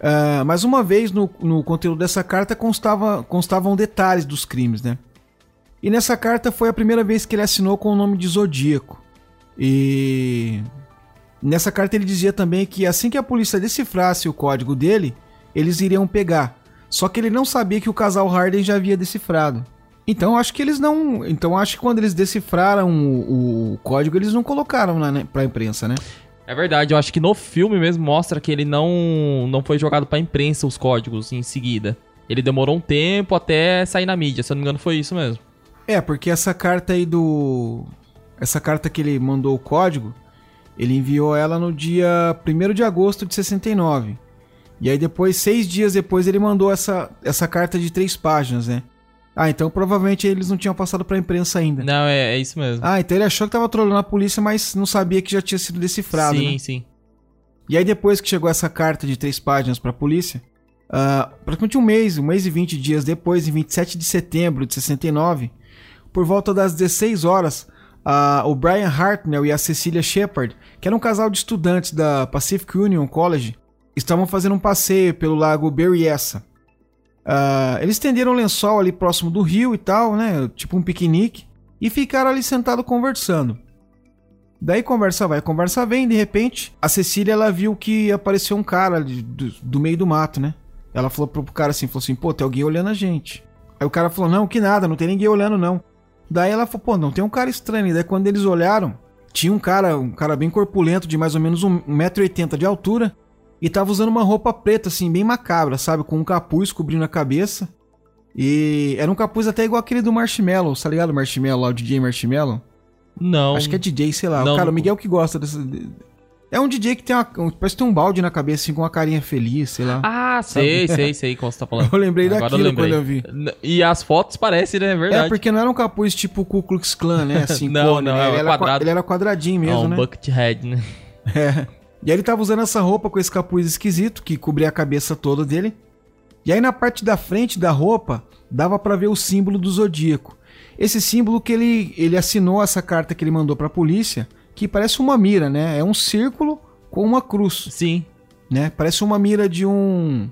Speaker 1: Ah, mais uma vez, no, no conteúdo dessa carta constava, constavam detalhes dos crimes, né? E nessa carta foi a primeira vez que ele assinou com o nome de Zodíaco. E nessa carta ele dizia também que assim que a polícia decifrasse o código dele, eles iriam pegar. Só que ele não sabia que o casal Harden já havia decifrado. Então acho que eles não. Então acho que quando eles decifraram o, o código, eles não colocaram na, né, pra imprensa, né?
Speaker 2: É verdade, eu acho que no filme mesmo mostra que ele não, não foi jogado pra imprensa os códigos em seguida. Ele demorou um tempo até sair na mídia, se eu não me engano foi isso mesmo.
Speaker 1: É, porque essa carta aí do. Essa carta que ele mandou o código, ele enviou ela no dia 1 de agosto de 69. E aí depois, seis dias depois, ele mandou essa, essa carta de três páginas, né? Ah, então provavelmente eles não tinham passado pra imprensa ainda.
Speaker 2: Não, é, é isso mesmo.
Speaker 1: Ah, então ele achou que tava trolando a polícia, mas não sabia que já tinha sido decifrado,
Speaker 2: sim,
Speaker 1: né?
Speaker 2: sim.
Speaker 1: E aí depois que chegou essa carta de três páginas pra polícia, ah, praticamente um mês, um mês e 20 dias depois, em 27 de setembro de 69, por volta das 16 horas, ah, o Brian Hartnell e a Cecilia Shepard, que era um casal de estudantes da Pacific Union College, estavam fazendo um passeio pelo lago Berryessa. Ah, eles estenderam um lençol ali próximo do rio e tal, né? Tipo um piquenique, e ficaram ali sentados conversando. Daí conversa vai, conversa vem, de repente, a Cecília ela viu que apareceu um cara do, do meio do mato, né? Ela falou pro cara assim, falou assim, pô, tem alguém olhando a gente. Aí o cara falou, não, que nada, não tem ninguém olhando não. Daí ela falou, pô, não, tem um cara estranho. E daí quando eles olharam, tinha um cara, um cara bem corpulento, de mais ou menos 1,80m de altura, e tava usando uma roupa preta, assim, bem macabra, sabe? Com um capuz cobrindo a cabeça. E era um capuz até igual aquele do Marshmallow, tá ligado? O Marshmallow lá, o DJ Marshmallow.
Speaker 2: Não.
Speaker 1: Acho que é DJ, sei lá.
Speaker 2: Não,
Speaker 1: o cara,
Speaker 2: não-
Speaker 1: o Miguel que gosta dessa. É um DJ que tem uma. um- Parece que tem um balde na cabeça, assim, com uma carinha feliz, sei lá.
Speaker 2: Ah, sei, sei, sei como você tá falando.
Speaker 1: Eu lembrei
Speaker 2: Agora
Speaker 1: daquilo
Speaker 2: lembrei.
Speaker 1: quando eu vi.
Speaker 2: E as fotos parecem, né? É
Speaker 1: É,
Speaker 2: verdade.
Speaker 1: porque não era um capuz tipo Ku Klux Klan, né? Assim,
Speaker 2: Não,
Speaker 1: cone,
Speaker 2: não,
Speaker 1: né?
Speaker 2: era
Speaker 1: ele, era
Speaker 2: quadrado.
Speaker 1: qua- ele era quadradinho
Speaker 2: É
Speaker 1: mesmo,
Speaker 2: um
Speaker 1: né?
Speaker 2: bucket head, né?
Speaker 1: É. E aí ele tava usando essa roupa com esse capuz esquisito que cobria a cabeça toda dele. E aí na parte da frente da roupa dava para ver o símbolo do zodíaco. Esse símbolo que ele, ele assinou essa carta que ele mandou para a polícia, que parece uma mira, né? É um círculo com uma cruz.
Speaker 2: Sim.
Speaker 1: Né? Parece uma mira de um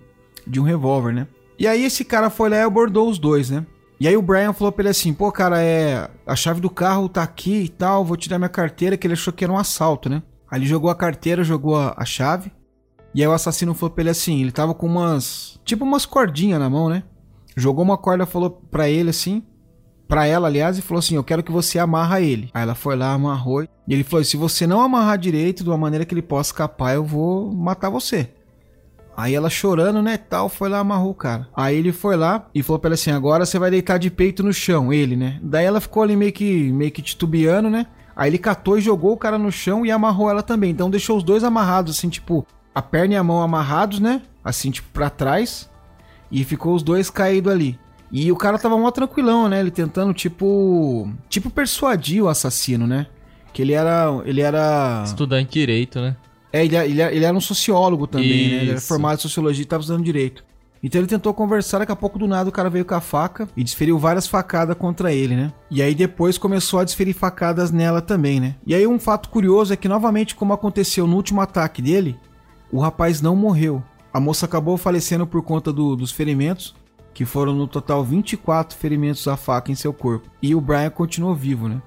Speaker 1: de um revólver, né? E aí esse cara foi lá e abordou os dois, né? E aí o Brian falou pra ele assim, pô, cara, é. A chave do carro tá aqui e tal, vou tirar minha carteira, que ele achou que era um assalto, né? Aí ele jogou a carteira, jogou a, a chave. E aí o assassino falou pra ele assim, ele tava com umas. Tipo umas cordinhas na mão, né? Jogou uma corda, falou pra ele assim. Pra ela, aliás, e falou assim: Eu quero que você amarra ele. Aí ela foi lá, amarrou. E ele falou: Se você não amarrar direito, de uma maneira que ele possa escapar, eu vou matar você. Aí ela chorando, né, tal, foi lá amarrou o cara. Aí ele foi lá e falou pra ela assim: "Agora você vai deitar de peito no chão", ele, né? Daí ela ficou ali meio que meio que titubeando, né? Aí ele catou e jogou o cara no chão e amarrou ela também. Então deixou os dois amarrados assim, tipo, a perna e a mão amarrados, né? Assim, tipo, para trás. E ficou os dois caídos ali. E o cara tava mó tranquilão, né? Ele tentando, tipo. Tipo, persuadir o assassino, né? Que ele era. Ele era.
Speaker 2: Estudante de direito, né?
Speaker 1: É, ele, ele, ele era um sociólogo também, Isso. né? Ele era formado em sociologia e estava estudando direito. Então ele tentou conversar, daqui a pouco do nada o cara veio com a faca e desferiu várias facadas contra ele, né? E aí depois começou a desferir facadas nela também, né? E aí um fato curioso é que novamente como aconteceu no último ataque dele, o rapaz não morreu. A moça acabou falecendo por conta do, dos ferimentos, que foram no total 24 ferimentos à faca em seu corpo. E o Brian continuou vivo, né?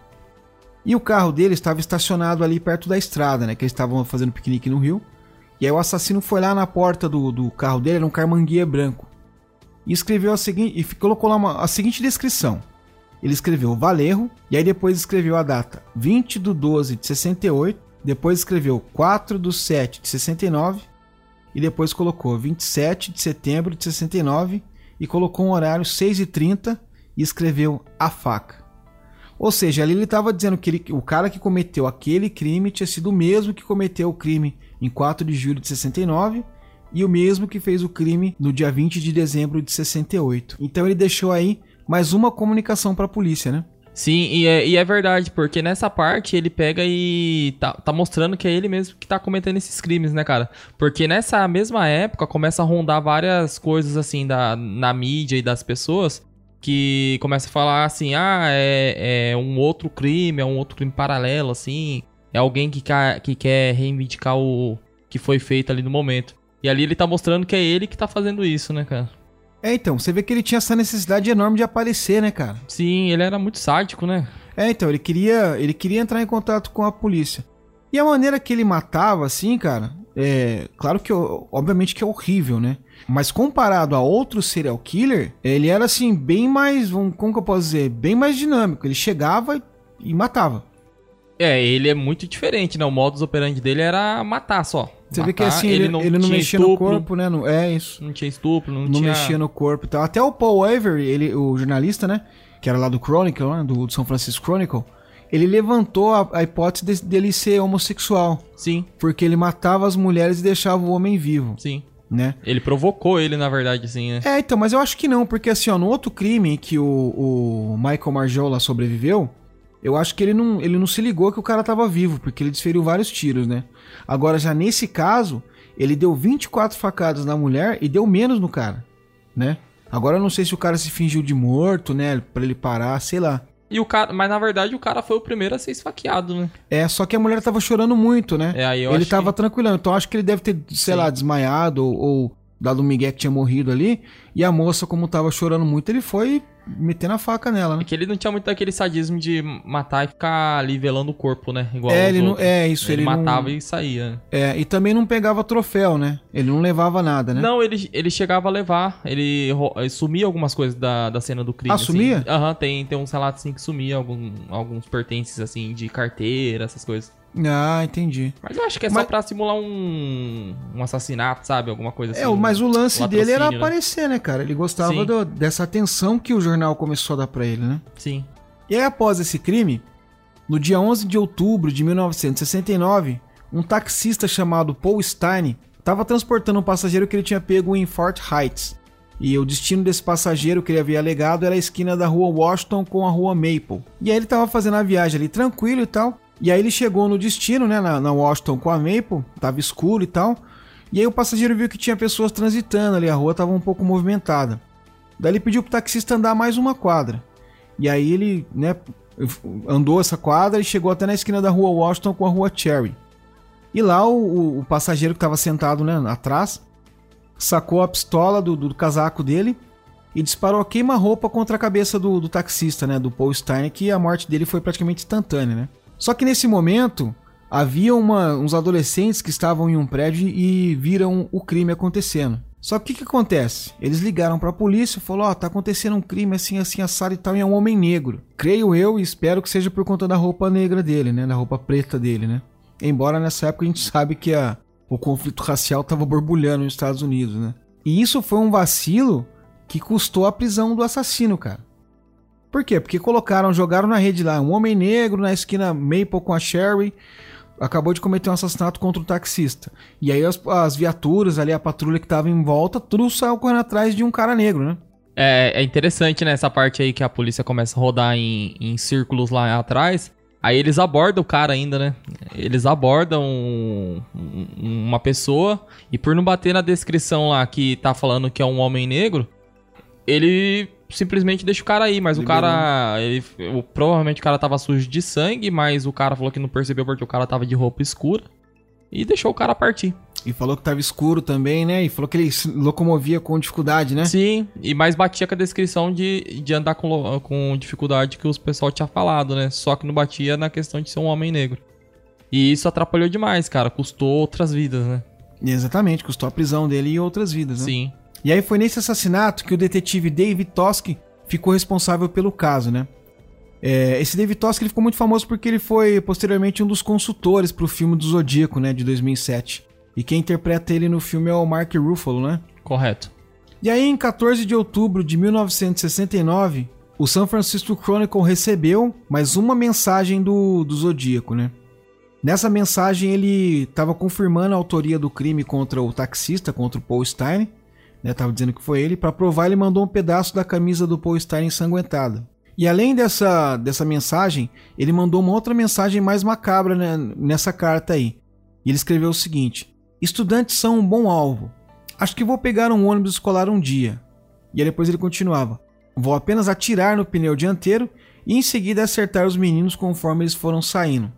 Speaker 1: E o carro dele estava estacionado ali perto da estrada, né? Que eles estavam fazendo piquenique no rio. E aí o assassino foi lá na porta do, do carro dele, era um carmanguia branco. E escreveu a seguinte. E colocou lá uma, a seguinte descrição. Ele escreveu Valerro, e aí depois escreveu a data 20 do 12 de 68, depois escreveu 4 do 7 de 69, e depois colocou 27 de setembro de 69, e colocou um horário 6 e 30 e escreveu a faca. Ou seja, ali ele estava dizendo que ele, o cara que cometeu aquele crime tinha sido o mesmo que cometeu o crime em 4 de julho de 69 e o mesmo que fez o crime no dia 20 de dezembro de 68. Então ele deixou aí mais uma comunicação para a polícia, né?
Speaker 2: Sim, e é, e é, verdade, porque nessa parte ele pega e tá, tá, mostrando que é ele mesmo que tá cometendo esses crimes, né, cara? Porque nessa mesma época começa a rondar várias coisas assim da, na mídia e das pessoas que começa a falar assim, ah, é, é um outro crime, é um outro crime paralelo, assim, é alguém que, que quer reivindicar o que foi feito ali no momento. E ali ele tá mostrando que é ele que tá fazendo isso, né, cara?
Speaker 1: É, então, você vê que ele tinha essa necessidade enorme de aparecer, né, cara?
Speaker 2: Sim, ele era muito sádico, né?
Speaker 1: É, então, ele queria, ele queria entrar em contato com a polícia. E a maneira que ele matava, assim, cara, é. Claro que, obviamente, que é horrível, né? Mas comparado a outro serial killer, ele era assim, bem mais. Como que eu posso dizer? Bem mais dinâmico. Ele chegava e matava.
Speaker 2: É, ele é muito diferente, né? O modus operandi dele era matar só.
Speaker 1: Você matar, vê que assim, ele, ele não, ele não mexia estupro, no corpo, né? No, é isso.
Speaker 2: Não tinha estupro, não,
Speaker 1: não
Speaker 2: tinha...
Speaker 1: mexia no corpo e tal. Até o Paul Avery, ele, o jornalista, né? Que era lá do Chronicle, né? Do, do São Francisco Chronicle. Ele levantou a, a hipótese de, dele ser homossexual.
Speaker 2: Sim.
Speaker 1: Porque ele matava as mulheres e deixava o homem vivo.
Speaker 2: Sim
Speaker 1: né?
Speaker 2: Ele provocou ele, na verdade, assim, né?
Speaker 1: É, então, mas eu acho que não, porque assim, ó, no outro crime que o, o Michael Marjola sobreviveu, eu acho que ele não, ele não se ligou que o cara tava vivo, porque ele desferiu vários tiros, né? Agora, já nesse caso, ele deu 24 facadas na mulher e deu menos no cara, né? Agora eu não sei se o cara se fingiu de morto, né? Pra ele parar, sei lá.
Speaker 2: E o cara, mas na verdade o cara foi o primeiro a ser esfaqueado, né?
Speaker 1: É, só que a mulher tava chorando muito, né?
Speaker 2: É, aí eu
Speaker 1: Ele tava que... tranquilão, então acho que ele deve ter, sei Sim. lá, desmaiado ou, ou dado um migué que tinha morrido ali. E a moça, como tava chorando muito, ele foi metendo a faca nela, né?
Speaker 2: É que ele não tinha muito aquele sadismo de matar e ficar ali velando o corpo, né?
Speaker 1: Igual é, ele não, é isso.
Speaker 2: Ele, ele matava não, e saía.
Speaker 1: É, e também não pegava troféu, né? Ele não levava nada, né?
Speaker 2: Não, ele, ele chegava a levar. Ele, ele sumia algumas coisas da, da cena do crime.
Speaker 1: Ah, sumia?
Speaker 2: Assim. Aham, assim. uhum, tem, tem uns relatos assim que sumia algum, alguns pertences, assim, de carteira, essas coisas.
Speaker 1: Ah, entendi.
Speaker 2: Mas eu acho que é mas... só pra simular um, um assassinato, sabe? Alguma coisa assim.
Speaker 1: É, mas o lance um dele era né? aparecer, né, cara? Ele gostava do, dessa atenção que o jornal começou a dar pra ele, né?
Speaker 2: Sim.
Speaker 1: E aí, após esse crime, no dia 11 de outubro de 1969, um taxista chamado Paul Stein estava transportando um passageiro que ele tinha pego em Fort Heights. E o destino desse passageiro que ele havia alegado era a esquina da rua Washington com a rua Maple. E aí ele estava fazendo a viagem ali tranquilo e tal. E aí ele chegou no destino, né, na, na Washington com a Maple, tava escuro e tal. E aí o passageiro viu que tinha pessoas transitando ali, a rua tava um pouco movimentada. Daí ele pediu pro taxista andar mais uma quadra. E aí ele, né, andou essa quadra e chegou até na esquina da rua Washington com a rua Cherry. E lá o, o passageiro que estava sentado né, atrás sacou a pistola do, do, casaco dele e disparou queima-roupa contra a cabeça do, do, taxista, né, do Paul Stein, que a morte dele foi praticamente instantânea. Né? Só que nesse momento havia uma, uns adolescentes que estavam em um prédio e viram o crime acontecendo. Só que o que, acontece? Eles ligaram para a polícia e falaram: Ó, oh, tá acontecendo um crime assim, assim, assado e tal, e é um homem negro. Creio eu e espero que seja por conta da roupa negra dele, né? Da roupa preta dele, né? Embora nessa época a gente sabe que a, o conflito racial estava borbulhando nos Estados Unidos, né? E isso foi um vacilo que custou a prisão do assassino, cara. Por quê? Porque colocaram, jogaram na rede lá um homem negro na esquina Maple com a Sherry acabou de cometer um assassinato contra o taxista. E aí as, as viaturas ali, a patrulha que tava em volta, tudo saiu correndo atrás de um cara negro, né?
Speaker 2: É, é interessante, né, essa parte aí que a polícia começa a rodar em, em círculos lá atrás. Aí eles abordam o cara ainda, né? Eles abordam um, uma pessoa e por não bater na descrição lá que tá falando que é um homem negro, ele simplesmente deixa o cara aí, mas Liberou. o cara. Ele, o, provavelmente o cara tava sujo de sangue, mas o cara falou que não percebeu porque o cara tava de roupa escura. E deixou o cara partir.
Speaker 1: E falou que tava escuro também, né? E falou que ele se locomovia com dificuldade, né?
Speaker 2: Sim, e mais batia com a descrição de, de andar com, com dificuldade que os pessoal tinha falado, né? Só que não batia na questão de ser um homem negro. E isso atrapalhou demais, cara. Custou outras vidas, né?
Speaker 1: Exatamente, custou a prisão dele e outras vidas, né?
Speaker 2: Sim.
Speaker 1: E aí foi nesse assassinato que o detetive David Tosk ficou responsável pelo caso, né? É, esse David Tosk ele ficou muito famoso porque ele foi posteriormente um dos consultores para o filme do Zodíaco, né, de 2007. E quem interpreta ele no filme é o Mark Ruffalo, né?
Speaker 2: Correto.
Speaker 1: E aí, em 14 de outubro de 1969, o San Francisco Chronicle recebeu mais uma mensagem do, do Zodíaco, né? Nessa mensagem ele estava confirmando a autoria do crime contra o taxista, contra o Paul Stein, né, tava dizendo que foi ele, para provar ele mandou um pedaço da camisa do Paul Stein ensanguentada. E além dessa, dessa mensagem, ele mandou uma outra mensagem mais macabra né, nessa carta aí. E ele escreveu o seguinte: Estudantes são um bom alvo. Acho que vou pegar um ônibus escolar um dia. E aí depois ele continuava: Vou apenas atirar no pneu dianteiro e em seguida acertar os meninos conforme eles foram saindo.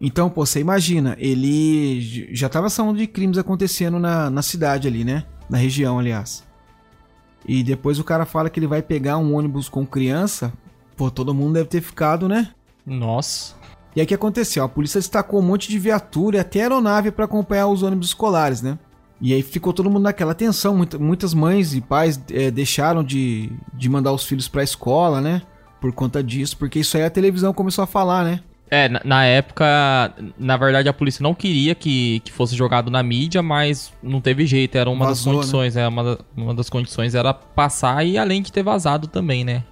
Speaker 1: Então, pô, você imagina, ele já estava falando de crimes acontecendo na, na cidade ali, né? Na região, aliás. E depois o cara fala que ele vai pegar um ônibus com criança. Pô, todo mundo deve ter ficado, né?
Speaker 2: Nossa.
Speaker 1: E aí o que aconteceu? A polícia destacou um monte de viatura e até aeronave para acompanhar os ônibus escolares, né? E aí ficou todo mundo naquela tensão. Muitas mães e pais é, deixaram de, de mandar os filhos para a escola, né? Por conta disso, porque isso aí a televisão começou a falar, né?
Speaker 2: É, na, na, época, na verdade, a polícia não queria que, que fosse jogado na mídia, mas não teve jeito, era uma Vazou, das condições, né? é, uma, uma das condições era passar e além de ter vazado também, né?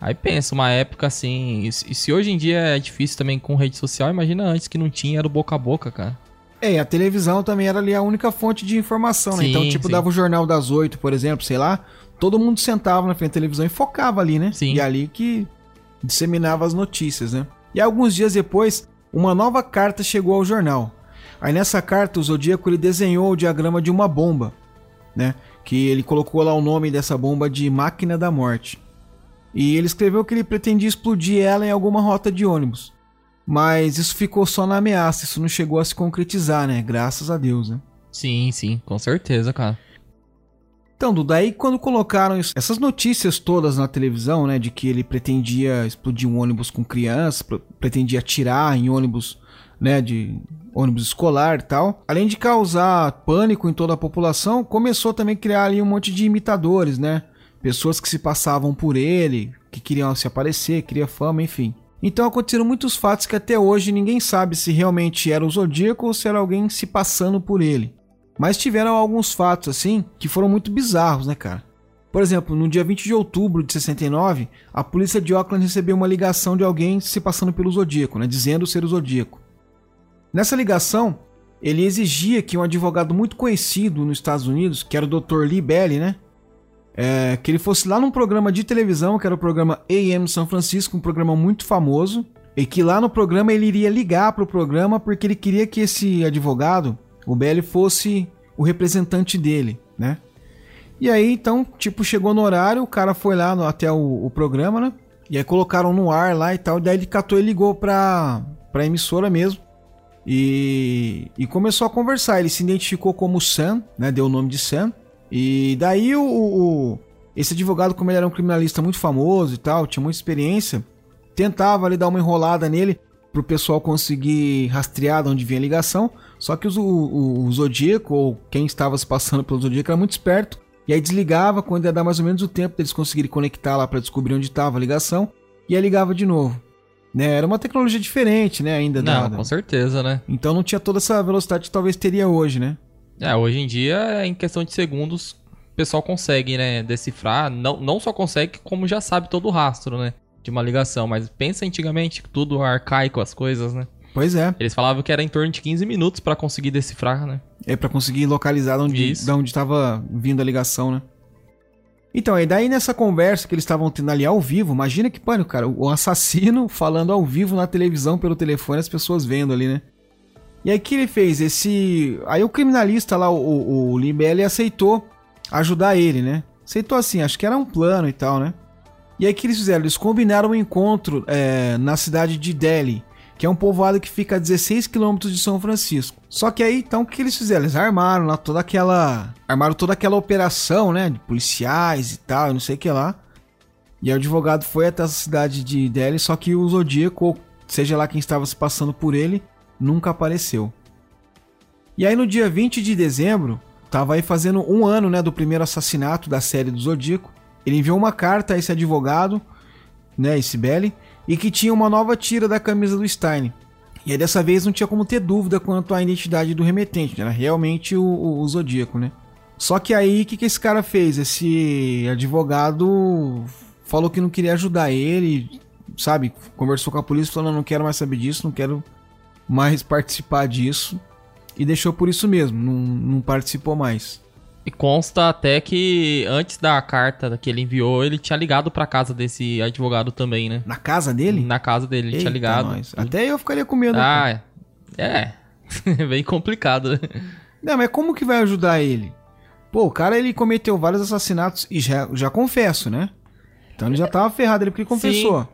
Speaker 2: Aí pensa, uma época assim, e se hoje em dia é difícil também com rede social, imagina antes que não tinha, era o boca a boca, cara.
Speaker 1: É, e a televisão também era ali a única fonte de informação, né? Então, tipo, sim. dava o Jornal das Oito, por exemplo, sei lá, todo mundo sentava na frente da televisão e focava ali, né?
Speaker 2: Sim.
Speaker 1: E ali que disseminava as notícias, né? E alguns dias depois, uma nova carta chegou ao jornal. Aí nessa carta o Zodíaco ele desenhou o diagrama de uma bomba, né? Que ele colocou lá o nome dessa bomba de Máquina da Morte. E ele escreveu que ele pretendia explodir ela em alguma rota de ônibus. Mas isso ficou só na ameaça, isso não chegou a se concretizar, né? Graças a Deus, né?
Speaker 2: Sim, sim, com certeza, cara.
Speaker 1: Então, Duda, aí quando colocaram isso, essas notícias todas na televisão, né, de que ele pretendia explodir um ônibus com crianças, pretendia atirar em ônibus, né, de ônibus escolar e tal, além de causar pânico em toda a população, começou também a criar ali um monte de imitadores, né, pessoas que se passavam por ele, que queriam se aparecer, queria fama, enfim. Então aconteceram muitos fatos que até hoje ninguém sabe se realmente era o Zodíaco ou se era alguém se passando por ele. Mas tiveram alguns fatos assim que foram muito bizarros, né, cara? Por exemplo, no dia 20 de outubro de 69, a polícia de Oakland recebeu uma ligação de alguém se passando pelo Zodíaco, né, dizendo ser o Zodíaco. Nessa ligação, ele exigia que um advogado muito conhecido nos Estados Unidos, que era o Dr. Lee Belly, né, é, que ele fosse lá num programa de televisão, que era o programa AM São Francisco, um programa muito famoso. E que lá no programa ele iria ligar pro programa porque ele queria que esse advogado, o Belli, fosse o representante dele, né? E aí, então, tipo, chegou no horário, o cara foi lá no, até o, o, programa, né? E aí colocaram no ar lá e tal. Daí ele catou e ligou pra, pra emissora mesmo. E, e começou a conversar. Ele se identificou como Sam, né? Deu o nome de Sam. E daí o, o, esse advogado, como ele era um criminalista muito famoso e tal, tinha muita experiência, tentava ali dar uma enrolada nele pro pessoal conseguir rastrear de onde vinha a ligação. Só que o, o, o Zodíaco, ou quem estava se passando pelo Zodíaco, era muito esperto. E aí desligava quando ia dar mais ou menos o tempo deles conseguirem conectar lá para descobrir onde estava a ligação. E aí ligava de novo. Né? Era uma tecnologia diferente, né? Ainda.
Speaker 2: Não, dada. com certeza, né?
Speaker 1: Então não tinha toda essa velocidade que talvez teria hoje, né?
Speaker 2: É, hoje em dia, em questão de segundos, o pessoal consegue, né, decifrar. Não, não só consegue, como já sabe todo o rastro, né? De uma ligação. Mas pensa antigamente, tudo arcaico as coisas, né?
Speaker 1: Pois é.
Speaker 2: Eles falavam que era em torno de 15 minutos para conseguir decifrar, né?
Speaker 1: É, para conseguir localizar de onde, de onde estava vindo a ligação, né? Então, e daí nessa conversa que eles estavam tendo ali ao vivo, imagina que pânico, cara, o assassino falando ao vivo na televisão pelo telefone, as pessoas vendo ali, né? E aí que ele fez? Esse. Aí o criminalista lá, o, o, Libelli, aceitou ajudar ele, né? Aceitou assim, acho que era um plano e tal, né? E aí que eles fizeram? Eles combinaram um encontro é, na cidade de Delhi que é um povoado que fica a 16 quilômetros de São Francisco. Só que aí, então, o que eles fizeram? Eles armaram lá toda aquela... Armaram toda aquela operação, né? De policiais e tal, não sei o que lá. E aí o advogado foi até essa cidade de Delhi, só que o Zodíaco, ou seja lá quem estava se passando por ele, nunca apareceu. E aí no dia 20 de dezembro, tava aí fazendo um ano, né, do primeiro assassinato da série do Zodíaco. Ele enviou uma carta a esse advogado, né, esse Belly, e que tinha uma nova tira da camisa do Stein. E aí dessa vez não tinha como ter dúvida quanto à identidade do remetente, era realmente o, o, o Zodíaco, né? Só que aí o que, que esse cara fez? Esse advogado falou que não queria ajudar ele, sabe? Conversou com a polícia falando: não quero mais saber disso, não quero mais participar disso. E deixou por isso mesmo, não, não participou mais.
Speaker 2: E consta até que antes da carta que ele enviou, ele tinha ligado pra casa desse advogado também, né?
Speaker 1: Na casa dele?
Speaker 2: Na casa dele, ele Eita tinha ligado. Nós.
Speaker 1: Até eu ficaria com medo.
Speaker 2: Ah, é. É. bem complicado, né?
Speaker 1: Não, mas como que vai ajudar ele? Pô, o cara ele cometeu vários assassinatos e já, já confesso, né? Então ele já tava ferrado, ele porque confessou. Sim.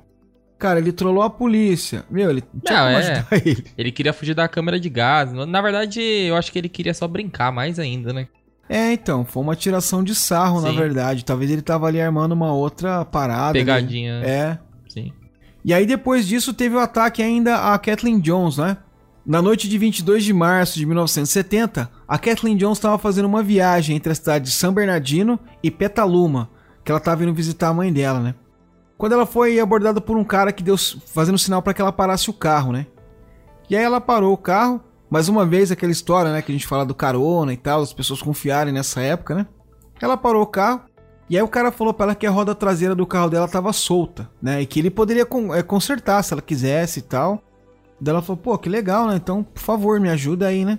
Speaker 1: Cara, ele trollou a polícia. Meu, ele
Speaker 2: tinha não, é. ele. Ele queria fugir da câmera de gás. Na verdade, eu acho que ele queria só brincar mais ainda, né?
Speaker 1: É, então, foi uma tiração de sarro, Sim. na verdade. Talvez ele tava ali armando uma outra parada.
Speaker 2: Pegadinha.
Speaker 1: Ali. É. Sim. E aí depois disso teve o ataque ainda a Kathleen Jones, né? Na noite de 22 de março de 1970, a Kathleen Jones estava fazendo uma viagem entre a cidade de San Bernardino e Petaluma, que ela estava indo visitar a mãe dela, né? Quando ela foi abordada por um cara que deu fazendo sinal para que ela parasse o carro, né? E aí ela parou o carro mais uma vez, aquela história, né, que a gente fala do carona e tal, as pessoas confiarem nessa época, né? Ela parou o carro e aí o cara falou para ela que a roda traseira do carro dela tava solta, né? E que ele poderia é, consertar se ela quisesse e tal. Daí ela falou, pô, que legal, né? Então, por favor, me ajuda aí, né?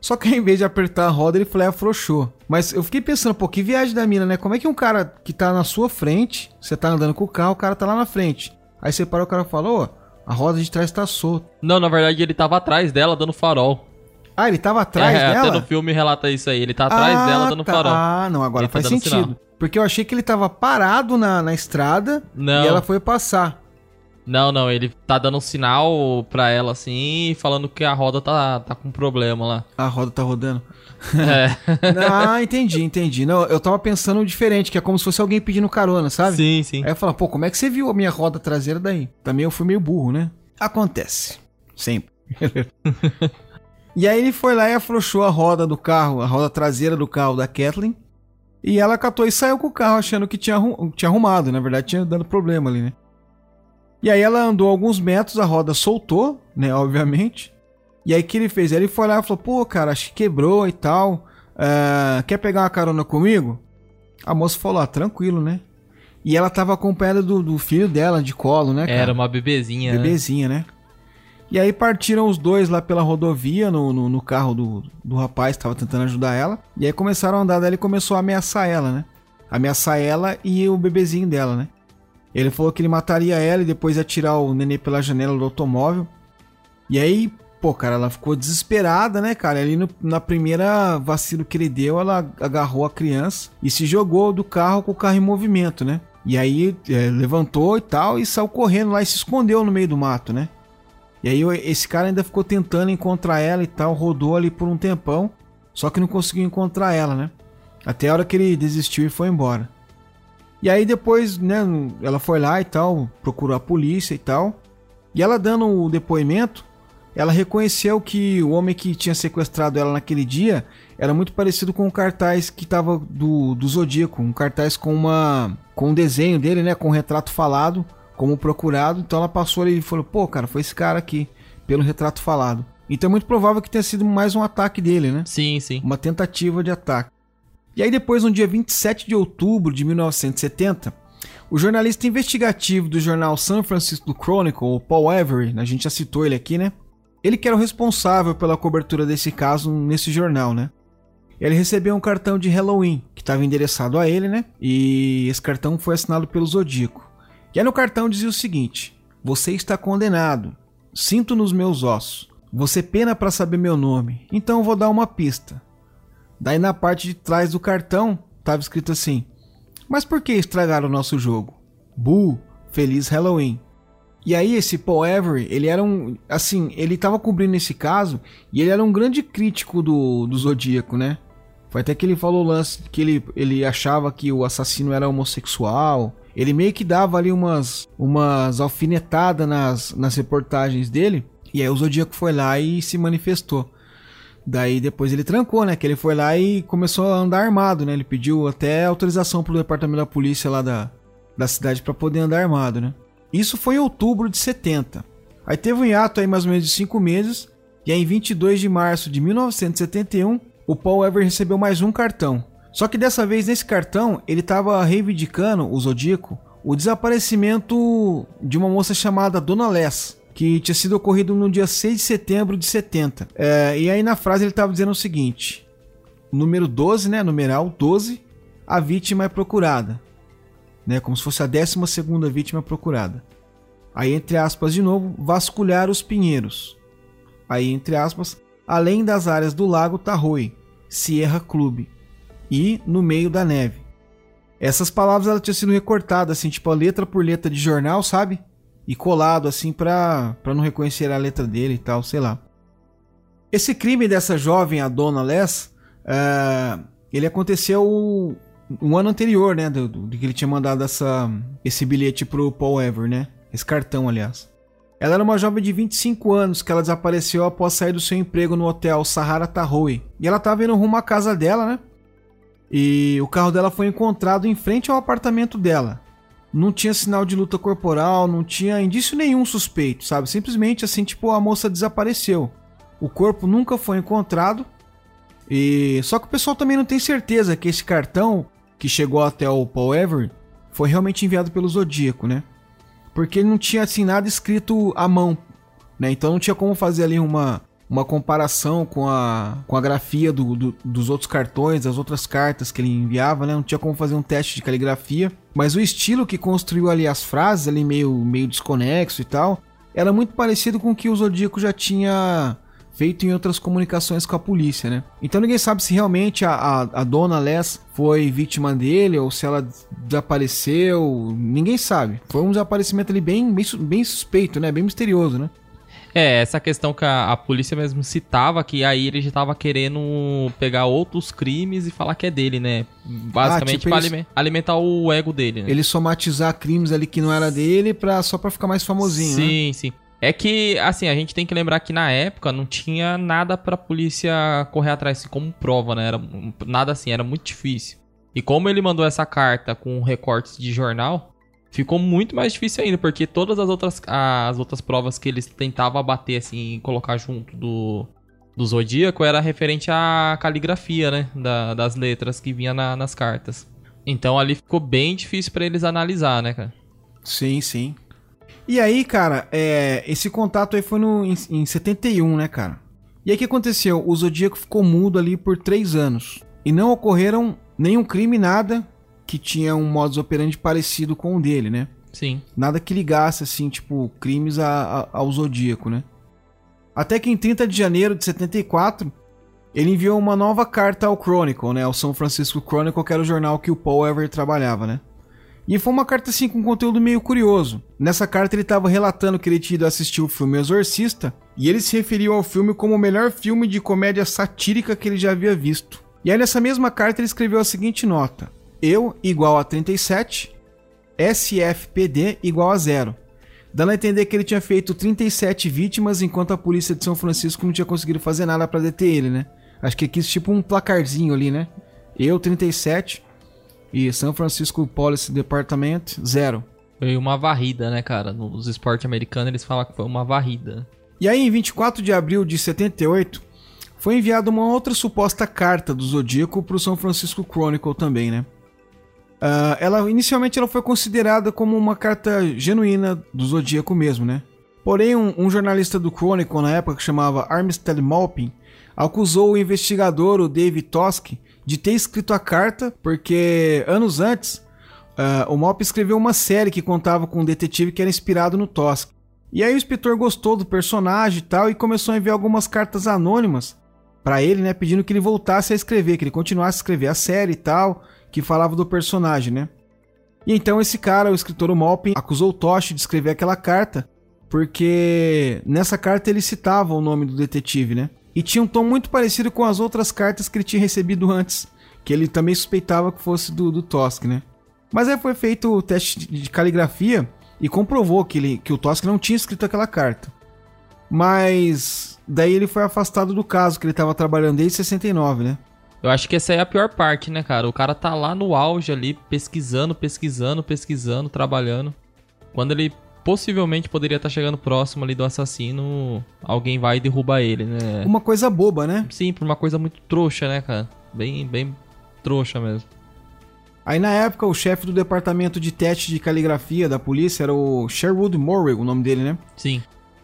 Speaker 1: Só que ao invés de apertar a roda, ele falou, é, afrouxou. Mas eu fiquei pensando, pô, que viagem da mina, né? Como é que um cara que tá na sua frente, você tá andando com o carro, o cara tá lá na frente. Aí você parou, o cara falou, ó, a roda de trás tá solta.
Speaker 2: Não, na verdade ele tava atrás dela dando farol.
Speaker 1: Ah, ele tava atrás é, dela?
Speaker 2: Até no filme relata isso aí. Ele tá atrás ah, dela dando tá. farol.
Speaker 1: Ah, não, agora ele tá faz tá sentido. Sinal. Porque eu achei que ele tava parado na, na estrada não. e ela foi passar.
Speaker 2: Não, não, ele tá dando um sinal pra ela assim, falando que a roda tá, tá com problema lá.
Speaker 1: A roda tá rodando. É. ah, entendi, entendi. Não, eu tava pensando diferente, que é como se fosse alguém pedindo carona, sabe?
Speaker 2: Sim, sim.
Speaker 1: Aí eu falo, pô, como é que você viu a minha roda traseira daí? Também eu fui meio burro, né? Acontece. Sempre. e aí ele foi lá e afrouxou a roda do carro, a roda traseira do carro da Kathleen. E ela catou e saiu com o carro achando que tinha, tinha arrumado. Na verdade, tinha dado problema ali, né? E aí ela andou alguns metros, a roda soltou, né? Obviamente. E aí o que ele fez? Ele foi lá e falou: pô, cara, acho que quebrou e tal. Uh, quer pegar uma carona comigo? A moça falou: ah, tranquilo, né? E ela tava acompanhada do, do filho dela de colo, né?
Speaker 2: Cara? Era uma bebezinha.
Speaker 1: Né? Bebezinha, né? né? E aí partiram os dois lá pela rodovia, no, no, no carro do, do rapaz que tava tentando ajudar ela. E aí começaram a andar dela e começou a ameaçar ela, né? Ameaçar ela e o bebezinho dela, né? Ele falou que ele mataria ela e depois ia tirar o nenê pela janela do automóvel. E aí, pô, cara, ela ficou desesperada, né, cara? Ali no, na primeira vacilo que ele deu, ela agarrou a criança e se jogou do carro com o carro em movimento, né? E aí é, levantou e tal e saiu correndo lá e se escondeu no meio do mato, né? E aí esse cara ainda ficou tentando encontrar ela e tal, rodou ali por um tempão, só que não conseguiu encontrar ela, né? Até a hora que ele desistiu e foi embora. E aí depois, né, ela foi lá e tal, procurou a polícia e tal. E ela dando o depoimento, ela reconheceu que o homem que tinha sequestrado ela naquele dia era muito parecido com o cartaz que estava do, do Zodíaco, um cartaz com uma com um desenho dele, né, com um retrato falado, como procurado. Então ela passou ali e falou: "Pô, cara, foi esse cara aqui, pelo retrato falado". Então é muito provável que tenha sido mais um ataque dele, né?
Speaker 2: Sim, sim.
Speaker 1: Uma tentativa de ataque. E aí depois, no dia 27 de outubro de 1970, o jornalista investigativo do jornal San Francisco Chronicle, Paul Avery, a gente já citou ele aqui, né? Ele que era o responsável pela cobertura desse caso nesse jornal, né? Ele recebeu um cartão de Halloween que estava endereçado a ele, né? E esse cartão foi assinado pelo Zodíaco. E aí no cartão dizia o seguinte: Você está condenado. Sinto nos meus ossos. Você pena para saber meu nome. Então vou dar uma pista. Daí na parte de trás do cartão estava escrito assim: Mas por que estragaram o nosso jogo? Bu, feliz Halloween. E aí esse Paul Avery, ele era um, assim, ele estava cobrindo esse caso e ele era um grande crítico do, do Zodíaco, né? Foi até que ele falou o lance que ele, ele achava que o assassino era homossexual. Ele meio que dava ali umas, umas alfinetadas nas, nas reportagens dele. E aí o Zodíaco foi lá e se manifestou. Daí depois ele trancou, né? Que ele foi lá e começou a andar armado, né? Ele pediu até autorização pro departamento da polícia lá da, da cidade para poder andar armado, né? Isso foi em outubro de 70. Aí teve um hiato aí mais ou menos de 5 meses, e aí em 22 de março de 1971, o Paul Ever recebeu mais um cartão. Só que dessa vez nesse cartão, ele estava reivindicando, o Zodíaco, o desaparecimento de uma moça chamada Dona Les, que tinha sido ocorrido no dia 6 de setembro de 70. É, e aí na frase ele estava dizendo o seguinte: número 12, né, numeral 12, a vítima é procurada. Né, como se fosse a 12 vítima procurada. Aí, entre aspas, de novo, vasculhar os pinheiros. Aí, entre aspas, além das áreas do Lago Tarroi, Sierra Clube e no meio da neve. Essas palavras ela tinha sido recortada assim, tipo letra por letra de jornal, sabe? E colado assim para não reconhecer a letra dele e tal, sei lá. Esse crime dessa jovem, a Dona Les, uh, ele aconteceu um ano anterior, né, do, do, que ele tinha mandado essa, esse bilhete pro Paul Ever, né, esse cartão, aliás. Ela era uma jovem de 25 anos que ela desapareceu após sair do seu emprego no hotel Sahara Tahoe. E ela estava indo rumo à casa dela, né? E o carro dela foi encontrado em frente ao apartamento dela não tinha sinal de luta corporal, não tinha indício nenhum suspeito, sabe? Simplesmente assim, tipo, a moça desapareceu. O corpo nunca foi encontrado. E só que o pessoal também não tem certeza que esse cartão que chegou até o Paul Everett foi realmente enviado pelo Zodíaco, né? Porque ele não tinha assim nada escrito à mão, né? Então não tinha como fazer ali uma uma comparação com a, com a grafia do, do, dos outros cartões, das outras cartas que ele enviava, né? Não tinha como fazer um teste de caligrafia. Mas o estilo que construiu ali as frases, ali meio, meio desconexo e tal, era muito parecido com o que o Zodíaco já tinha feito em outras comunicações com a polícia, né? Então ninguém sabe se realmente a, a, a dona Les foi vítima dele ou se ela desapareceu. Ninguém sabe. Foi um desaparecimento ali bem, bem, bem suspeito, né? Bem misterioso, né?
Speaker 2: É, essa questão que a, a, polícia mesmo citava, que aí ele já tava querendo pegar outros crimes e falar que é dele, né? Basicamente ah, tipo pra eles... alimentar o ego dele. Né?
Speaker 1: Ele somatizar crimes ali que não era dele pra, só pra ficar mais famosinho,
Speaker 2: Sim, né? sim. É que, assim, a gente tem que lembrar que na época não tinha nada pra polícia correr atrás assim, como prova, né? Era, nada assim, era muito difícil. E como ele mandou essa carta com recortes de jornal, ficou muito mais difícil ainda, porque todas as outras, as outras provas que eles tentavam abater, assim, colocar junto do, do Zodíaco era referente à caligrafia, né? Da, das letras que vinha na, nas cartas. Então ali ficou bem difícil para eles analisar, né, cara?
Speaker 1: Sim, sim. E aí, cara, é, esse contato aí foi no, em, em 71, né, cara? E aí o que aconteceu? O Zodíaco ficou mudo ali por três anos. E não ocorreram nenhum crime, nada, que tinha um modus operandi parecido com o dele, né?
Speaker 2: Sim.
Speaker 1: Nada que ligasse, assim, tipo, crimes a, a, ao Zodíaco, né? Até que em 30 de janeiro de 74, ele enviou uma nova carta ao Chronicle, né? Ao São Francisco Chronicle, que era o jornal que o Paul Ever trabalhava, né? E foi uma carta assim com conteúdo meio curioso. Nessa carta ele estava relatando que ele tinha ido assistir o filme Exorcista e ele se referiu ao filme como o melhor filme de comédia satírica que ele já havia visto. E aí nessa mesma carta ele escreveu a seguinte nota: Eu igual a 37, SFPD igual a zero. Dando a entender que ele tinha feito 37 vítimas enquanto a polícia de São Francisco não tinha conseguido fazer nada para deter ele, né? Acho que quis tipo um placarzinho ali, né? Eu 37, e São Francisco Police Department, zero.
Speaker 2: Foi uma varrida, né, cara? Nos esportes americanos eles falam que foi uma varrida.
Speaker 1: E aí, em 24 de abril de 78, foi enviada uma outra suposta carta do Zodíaco para o São Francisco Chronicle também, né? Uh, ela inicialmente ela foi considerada como uma carta genuína do Zodíaco mesmo, né? Porém, um, um jornalista do Chronicle na época que chamava Armistead Maupin acusou o investigador, o David Tosk, de ter escrito a carta, porque anos antes uh, o Mop escreveu uma série que contava com um detetive que era inspirado no Tosk. E aí o inspetor gostou do personagem e tal e começou a enviar algumas cartas anônimas para ele, né, pedindo que ele voltasse a escrever, que ele continuasse a escrever a série e tal, que falava do personagem, né? E então esse cara, o escritor Malpin, acusou o Tosh de escrever aquela carta, porque nessa carta ele citava o nome do detetive, né? e tinha um tom muito parecido com as outras cartas que ele tinha recebido antes, que ele também suspeitava que fosse do, do Tosk, né? Mas aí foi feito o teste de caligrafia e comprovou que, ele, que o Tosk não tinha escrito aquela carta. Mas daí ele foi afastado do caso, que ele estava trabalhando desde 69, né?
Speaker 2: Eu acho que essa é a pior parte, né, cara? O cara tá lá no auge ali, pesquisando, pesquisando, pesquisando, trabalhando. Quando ele possivelmente poderia estar tá chegando próximo ali do assassino, alguém vai e derruba ele, né?
Speaker 1: Uma coisa boba, né?
Speaker 2: Sim, por uma coisa muito trouxa, né, cara? Bem, bem trouxa mesmo.
Speaker 1: Aí na época o chefe do departamento de teste de caligrafia da polícia era o Sherwood Morrill, o nome dele, né?
Speaker 2: Sim.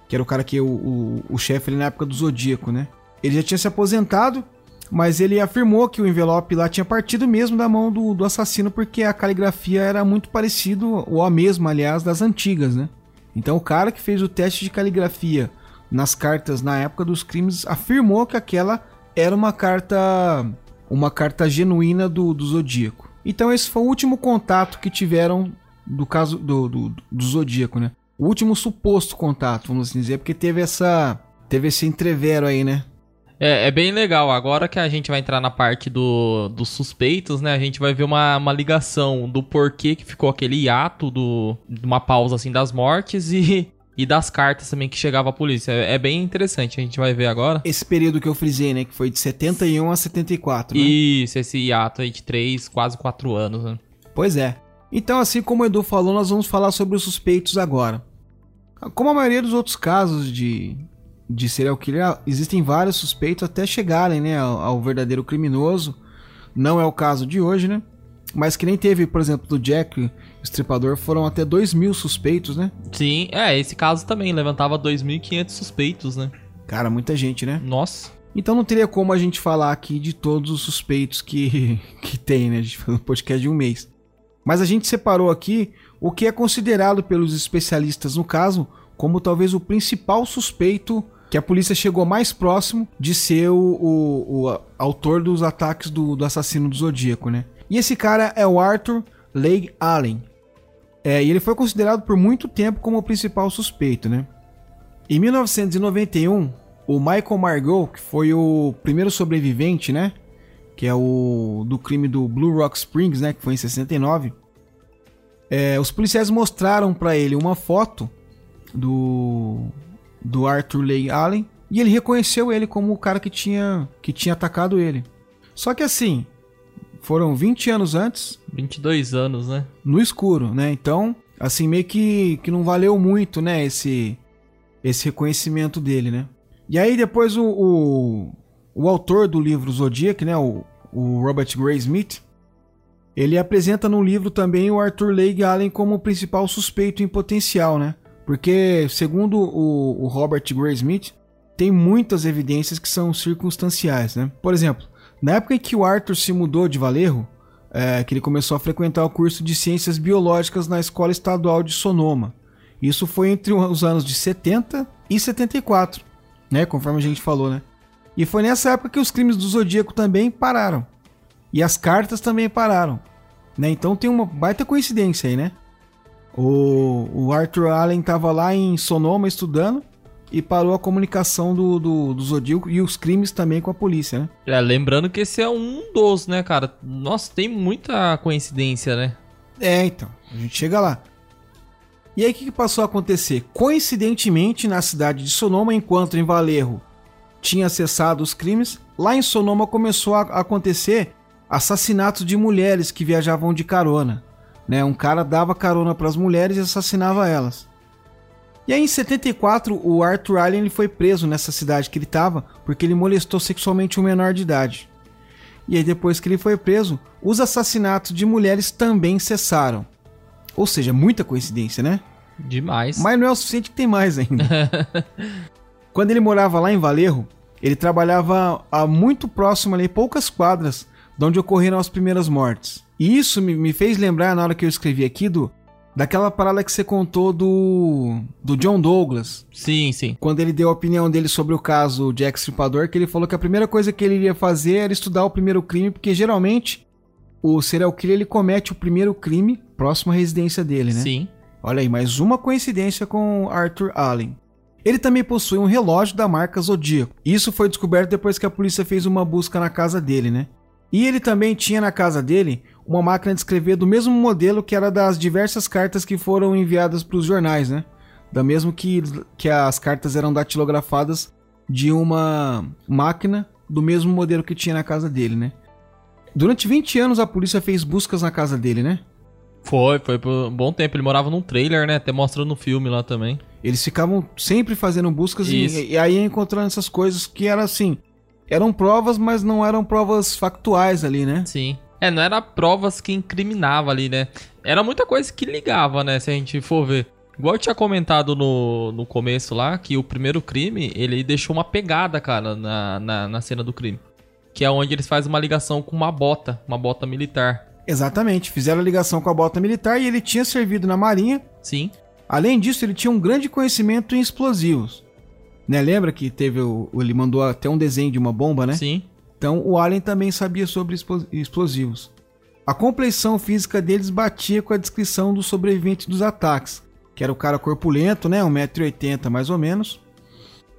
Speaker 1: Que era o cara que o, o, o chefe ali na época do Zodíaco, né? Ele já tinha se aposentado, mas ele afirmou que o envelope lá tinha partido mesmo da mão do, do assassino porque a caligrafia era muito parecido, ou a mesma, aliás, das antigas, né? Então o cara que fez o teste de caligrafia nas cartas na época dos crimes afirmou que aquela era uma carta uma carta genuína do, do Zodíaco. Então esse foi o último contato que tiveram do caso do, do, do Zodíaco, né? O último suposto contato, vamos assim dizer, porque teve essa teve esse entrevero aí, né?
Speaker 2: É, é, bem legal. Agora que a gente vai entrar na parte do, dos suspeitos, né? A gente vai ver uma, uma ligação do porquê que ficou aquele hiato do, de uma pausa assim das mortes e, e das cartas também que chegava a polícia. É, é, bem interessante, a gente vai ver agora.
Speaker 1: Esse período que eu frisei, né? Que foi de 71 a 74, né?
Speaker 2: Isso, esse hiato aí de 3, quase 4 anos, né?
Speaker 1: Pois é. Então, assim como o Edu falou, nós vamos falar sobre os suspeitos agora. Como a maioria dos outros casos de, de serial killer, existem vários suspeitos até chegarem né, ao, ao, verdadeiro criminoso. Não é o caso de hoje, né? Mas que nem teve, por exemplo, do Jack, o Estripador, foram até 2 mil suspeitos, né?
Speaker 2: Sim, é, esse caso também levantava 2.500 suspeitos, né?
Speaker 1: Cara, muita gente, né?
Speaker 2: Nossa.
Speaker 1: Então não teria como a gente falar aqui de todos os suspeitos que, que tem, né? A gente faz um podcast de um mês. Mas a gente separou aqui o que é considerado pelos especialistas no caso como talvez o principal suspeito que a polícia chegou mais próximo de ser o, o, o autor dos ataques do, do, assassino do Zodíaco, né? E esse cara é o Arthur Leigh Allen. É, e ele foi considerado por muito tempo como o principal suspeito, né? Em 1991, o Michael Margot, que foi o primeiro sobrevivente, né? Que é o do crime do Blue Rock Springs, né? Que foi em 69. É, os policiais mostraram para ele uma foto do do Arthur Leigh Allen e ele reconheceu ele como o cara que tinha, que tinha atacado ele. Só que assim, foram 20 anos antes.
Speaker 2: 22 anos, né?
Speaker 1: No escuro, né? Então, assim, meio que, que não valeu muito, né? Esse, esse reconhecimento dele, né? E aí depois o, o, o autor do livro Zodiac, né? O, o Robert Gray Smith, ele apresenta no livro também o Arthur Leigh Allen como o principal suspeito em potencial, né? Porque, segundo o, o Robert Gray Smith, tem muitas evidências que são circunstanciais, né? Por exemplo, na época em que o Arthur se mudou de Valerro, é, que ele começou a frequentar o curso de Ciências Biológicas na Escola Estadual de Sonoma. Isso foi entre os anos de 70 e 74, né? Conforme a gente falou, né? E foi nessa época que os crimes do Zodíaco também pararam. E as cartas também pararam. Né? Então tem uma baita coincidência aí, né? O, o Arthur Allen estava lá em Sonoma estudando e parou a comunicação do, do, do Zodíaco e os crimes também com a polícia, né?
Speaker 2: É, lembrando que esse é um dos, né, cara? Nossa, tem muita coincidência, né?
Speaker 1: É, então. A gente chega lá. E aí o que, que passou a acontecer? Coincidentemente, na cidade de Sonoma, enquanto em Valerro tinha cessado os crimes, lá em Sonoma começou a acontecer assassinatos de mulheres que viajavam de carona. Né? Um cara dava carona para as mulheres e assassinava elas. E aí em 74 o Arthur Allen ele foi preso nessa cidade que ele estava porque ele molestou sexualmente um menor de idade. E aí depois que ele foi preso, os assassinatos de mulheres também cessaram. Ou seja, muita coincidência, né?
Speaker 2: Demais.
Speaker 1: Mas não é o suficiente que tem mais ainda. Quando ele morava lá em Valerro, ele trabalhava a muito próximo ali, poucas quadras, de onde ocorreram as primeiras mortes. E isso me, me fez lembrar, na hora que eu escrevi aqui, do, daquela parada que você contou do, do John Douglas.
Speaker 2: Sim, sim.
Speaker 1: Quando ele deu a opinião dele sobre o caso Jack Stripador, que ele falou que a primeira coisa que ele iria fazer era estudar o primeiro crime, porque geralmente o serial killer ele comete o primeiro crime próximo à residência dele, né?
Speaker 2: Sim.
Speaker 1: Olha aí, mais uma coincidência com Arthur Allen. Ele também possui um relógio da marca Zodíaco. Isso foi descoberto depois que a polícia fez uma busca na casa dele, né? E ele também tinha na casa dele uma máquina de escrever do mesmo modelo que era das diversas cartas que foram enviadas para os jornais, né? Da mesmo que, que as cartas eram datilografadas de uma máquina do mesmo modelo que tinha na casa dele, né? Durante 20 anos a polícia fez buscas na casa dele, né?
Speaker 2: Foi, foi por um bom tempo. Ele morava num trailer, né? Até mostrando no filme lá também.
Speaker 1: Eles ficavam sempre fazendo buscas e, e, aí encontrando essas coisas que eram assim. Eram provas, mas não eram provas factuais ali, né?
Speaker 2: Sim. É, não era provas que incriminava ali, né? Era muita coisa que ligava, né? Se a gente for ver. Igual eu tinha comentado no, no começo lá, que o primeiro crime, ele deixou uma pegada, cara, na, na, na cena do crime. Que é onde eles fazem uma ligação com uma bota, uma bota militar.
Speaker 1: Exatamente, fizeram a ligação com a bota militar e ele tinha servido na marinha.
Speaker 2: Sim.
Speaker 1: Além disso, ele tinha um grande conhecimento em explosivos. Né? Lembra que teve o, ele mandou até um desenho de uma bomba, né?
Speaker 2: Sim.
Speaker 1: Então o Allen também sabia sobre explosivos. A compleição física deles batia com a descrição do sobrevivente dos ataques, que era o cara corpulento, né, 1,80m mais ou menos.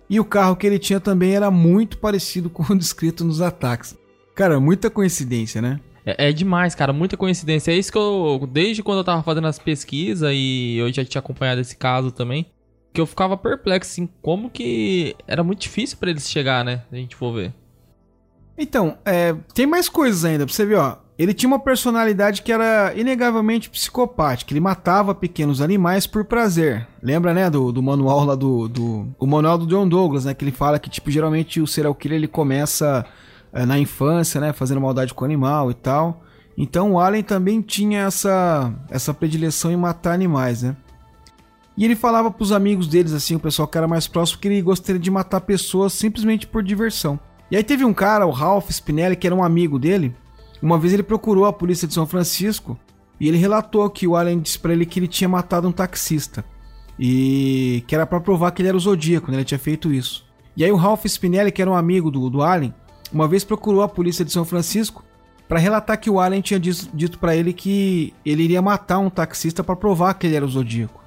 Speaker 1: E o carro que ele tinha também era muito parecido com o descrito nos ataques. Cara, muita coincidência, né?
Speaker 2: É, é, demais, cara, muita coincidência. É isso que eu, desde quando eu tava fazendo as pesquisas e eu já tinha acompanhado esse caso também, que eu ficava perplexo, assim, como que era muito difícil para eles chegar, né? A gente for ver.
Speaker 1: Então, é, tem mais coisas ainda pra você ver, ó. Ele tinha uma personalidade que era inegavelmente psicopática. Ele matava pequenos animais por prazer. Lembra, né, do, do manual lá do, do. O manual do John Douglas, né? Que ele fala que, tipo, geralmente o serial killer ele começa é, na infância, né? Fazendo maldade com o animal e tal. Então o Allen também tinha essa, essa predileção em matar animais, né? E ele falava para os amigos deles, assim, o pessoal que era mais próximo, que ele gostaria de matar pessoas simplesmente por diversão. E aí teve um cara, o Ralph Spinelli, que era um amigo dele. Uma vez ele procurou a polícia de São Francisco e ele relatou que o Allen disse para ele que ele tinha matado um taxista. E que era para provar que ele era o Zodíaco, né? Ele tinha feito isso. E aí o Ralph Spinelli, que era um amigo do, do Allen, uma vez procurou a polícia de São Francisco para relatar que o Allen tinha dito para ele que ele iria matar um taxista para provar que ele era o Zodíaco.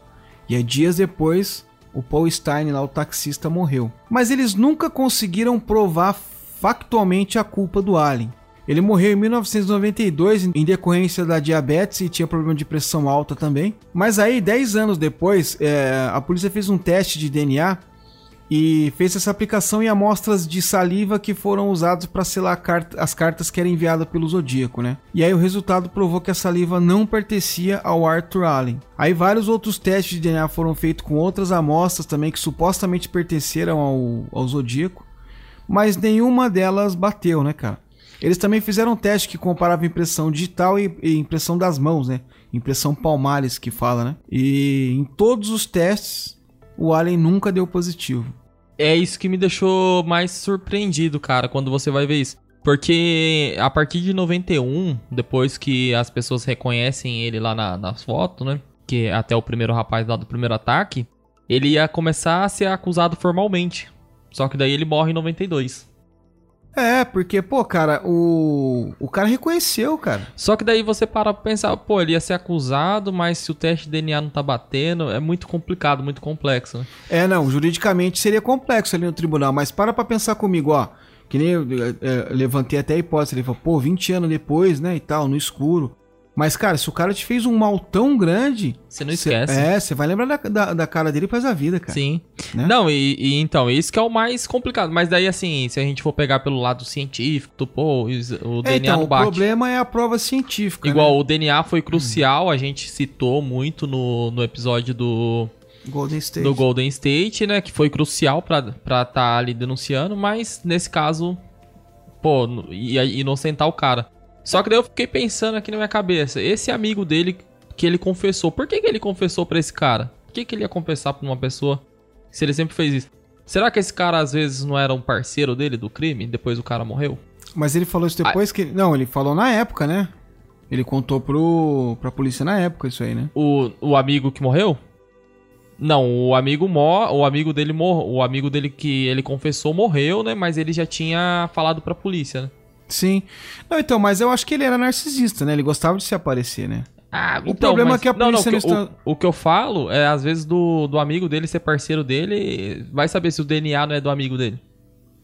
Speaker 1: E aí, dias depois, o Paul Stein, lá o taxista, morreu. Mas eles nunca conseguiram provar factualmente a culpa do Allen. Ele morreu em 1992 em decorrência da diabetes e tinha problema de pressão alta também. Mas aí, 10 anos depois, é, a polícia fez um teste de DNA e fez essa aplicação em amostras de saliva que foram usadas para selar as cartas que eram enviadas pelo Zodíaco, né? E aí o resultado provou que a saliva não pertencia ao Arthur Allen. Aí vários outros testes de DNA foram feitos com outras amostras também que supostamente pertenceram ao, ao Zodíaco, mas nenhuma delas bateu, né, cara? Eles também fizeram um teste que comparava impressão digital e, e impressão das mãos, né? Impressão palmares que fala, né? E em todos os testes o Alien nunca deu positivo.
Speaker 2: É isso que me deixou mais surpreendido, cara, quando você vai ver isso. Porque a partir de 91, depois que as pessoas reconhecem ele lá na, nas fotos, né? Que é até o primeiro rapaz lá do primeiro ataque, ele ia começar a ser acusado formalmente. Só que daí ele morre em 92.
Speaker 1: É, porque, pô, cara, o. O cara reconheceu, cara.
Speaker 2: Só que daí você para pra pensar, pô, ele ia ser acusado, mas se o teste de DNA não tá batendo, é muito complicado, muito complexo, né?
Speaker 1: É, não, juridicamente seria complexo ali no tribunal, mas para pra pensar comigo, ó. Que nem eu, eu, eu levantei até a hipótese, ele falou, pô, 20 anos depois, né, e tal, no escuro. Mas, cara, se o cara te fez um mal tão grande.
Speaker 2: Você não esquece.
Speaker 1: Cê, é, você vai lembrar da, da, da, cara dele pra a vida, cara.
Speaker 2: Sim. Né? Não, e, e, então, isso que é o mais complicado. Mas daí, assim, se a gente for pegar pelo lado científico, pô, o DNA é, então, não bate.
Speaker 1: O problema é a prova científica.
Speaker 2: Igual
Speaker 1: né?
Speaker 2: o DNA foi crucial, a gente citou muito no, no episódio do.
Speaker 1: Golden State.
Speaker 2: Do Golden State, né? Que foi crucial pra estar tá ali denunciando, mas nesse caso, pô, ia inocentar o cara. Só que daí eu fiquei pensando aqui na minha cabeça, esse amigo dele que ele confessou, por que, que ele confessou para esse cara? Por que, que ele ia confessar pra uma pessoa se ele sempre fez isso? Será que esse cara às vezes não era um parceiro dele do crime depois o cara morreu?
Speaker 1: Mas ele falou isso depois que. Não, ele falou na época, né? Ele contou pro, pra polícia na época isso aí, né?
Speaker 2: O, o amigo que morreu? Não, o amigo mor, o amigo dele mor, o amigo dele que ele confessou morreu, né? Mas ele já tinha falado pra polícia, né?
Speaker 1: Sim. Não, então, mas eu acho que ele era narcisista, né? Ele gostava de se aparecer, né?
Speaker 2: Ah, o então, problema mas, é que a polícia não, não, não está... o, o, que eu falo é, às vezes, do, do amigo dele ser parceiro dele, vai saber se o DNA não é do amigo dele.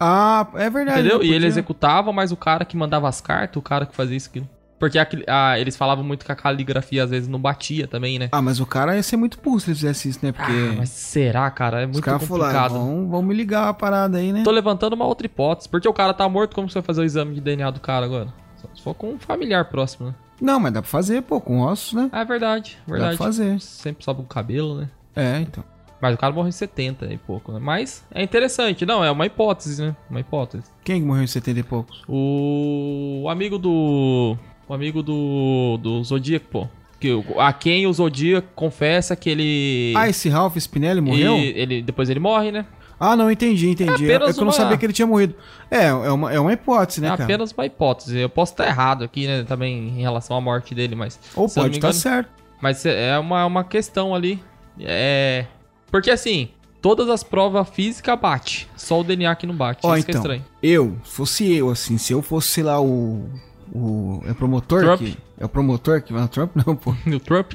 Speaker 1: Ah, é verdade.
Speaker 2: Entendeu? E ele executava, mas o cara que mandava as cartas, o cara que fazia isso aquilo. Porque a, a, eles falavam muito que a caligrafia às vezes não batia também, né?
Speaker 1: Ah, mas o cara ia ser muito burro se ele fizesse isso, né? Porque. Ah,
Speaker 2: mas será, cara? É muito complicado. Falaram,
Speaker 1: vamos, vamos me ligar a parada aí, né?
Speaker 2: Tô levantando uma outra hipótese. Porque o cara tá morto, como você vai fazer o exame de DNA do cara agora? Só se for com um familiar próximo, né?
Speaker 1: Não, mas dá pra fazer, pô, com ossos, né?
Speaker 2: Ah, é verdade, verdade.
Speaker 1: Dá pra fazer.
Speaker 2: Sempre sobe o cabelo, né?
Speaker 1: É, então.
Speaker 2: Mas o cara morreu em 70 e pouco, né? Mas é interessante. Não, é uma hipótese, né? Uma hipótese.
Speaker 1: Quem morreu em 70 e poucos?
Speaker 2: O amigo do o amigo do, do Zodíaco, pô. Que, a quem o Zodíaco confessa que ele.
Speaker 1: Ah, esse Ralph Spinelli morreu?
Speaker 2: E ele, depois ele morre, né?
Speaker 1: Ah, não, entendi, entendi. É, é eu não sabia que ele tinha morrido. É, é uma, é uma hipótese, né,
Speaker 2: é
Speaker 1: cara?
Speaker 2: É apenas uma hipótese. Eu posso estar errado aqui, né, também em relação à morte dele, mas...
Speaker 1: Ou pode estar certo.
Speaker 2: Mas é uma, uma questão ali. É... Porque, assim, todas as provas físicas bate. Só o DNA que não bate.
Speaker 1: Ó, Isso é então, é estranho. Eu, fosse eu, assim, se eu fosse, sei lá, o o é o promotor
Speaker 2: Trump.
Speaker 1: que é o promotor que vai Trump não, pô.
Speaker 2: o Trump.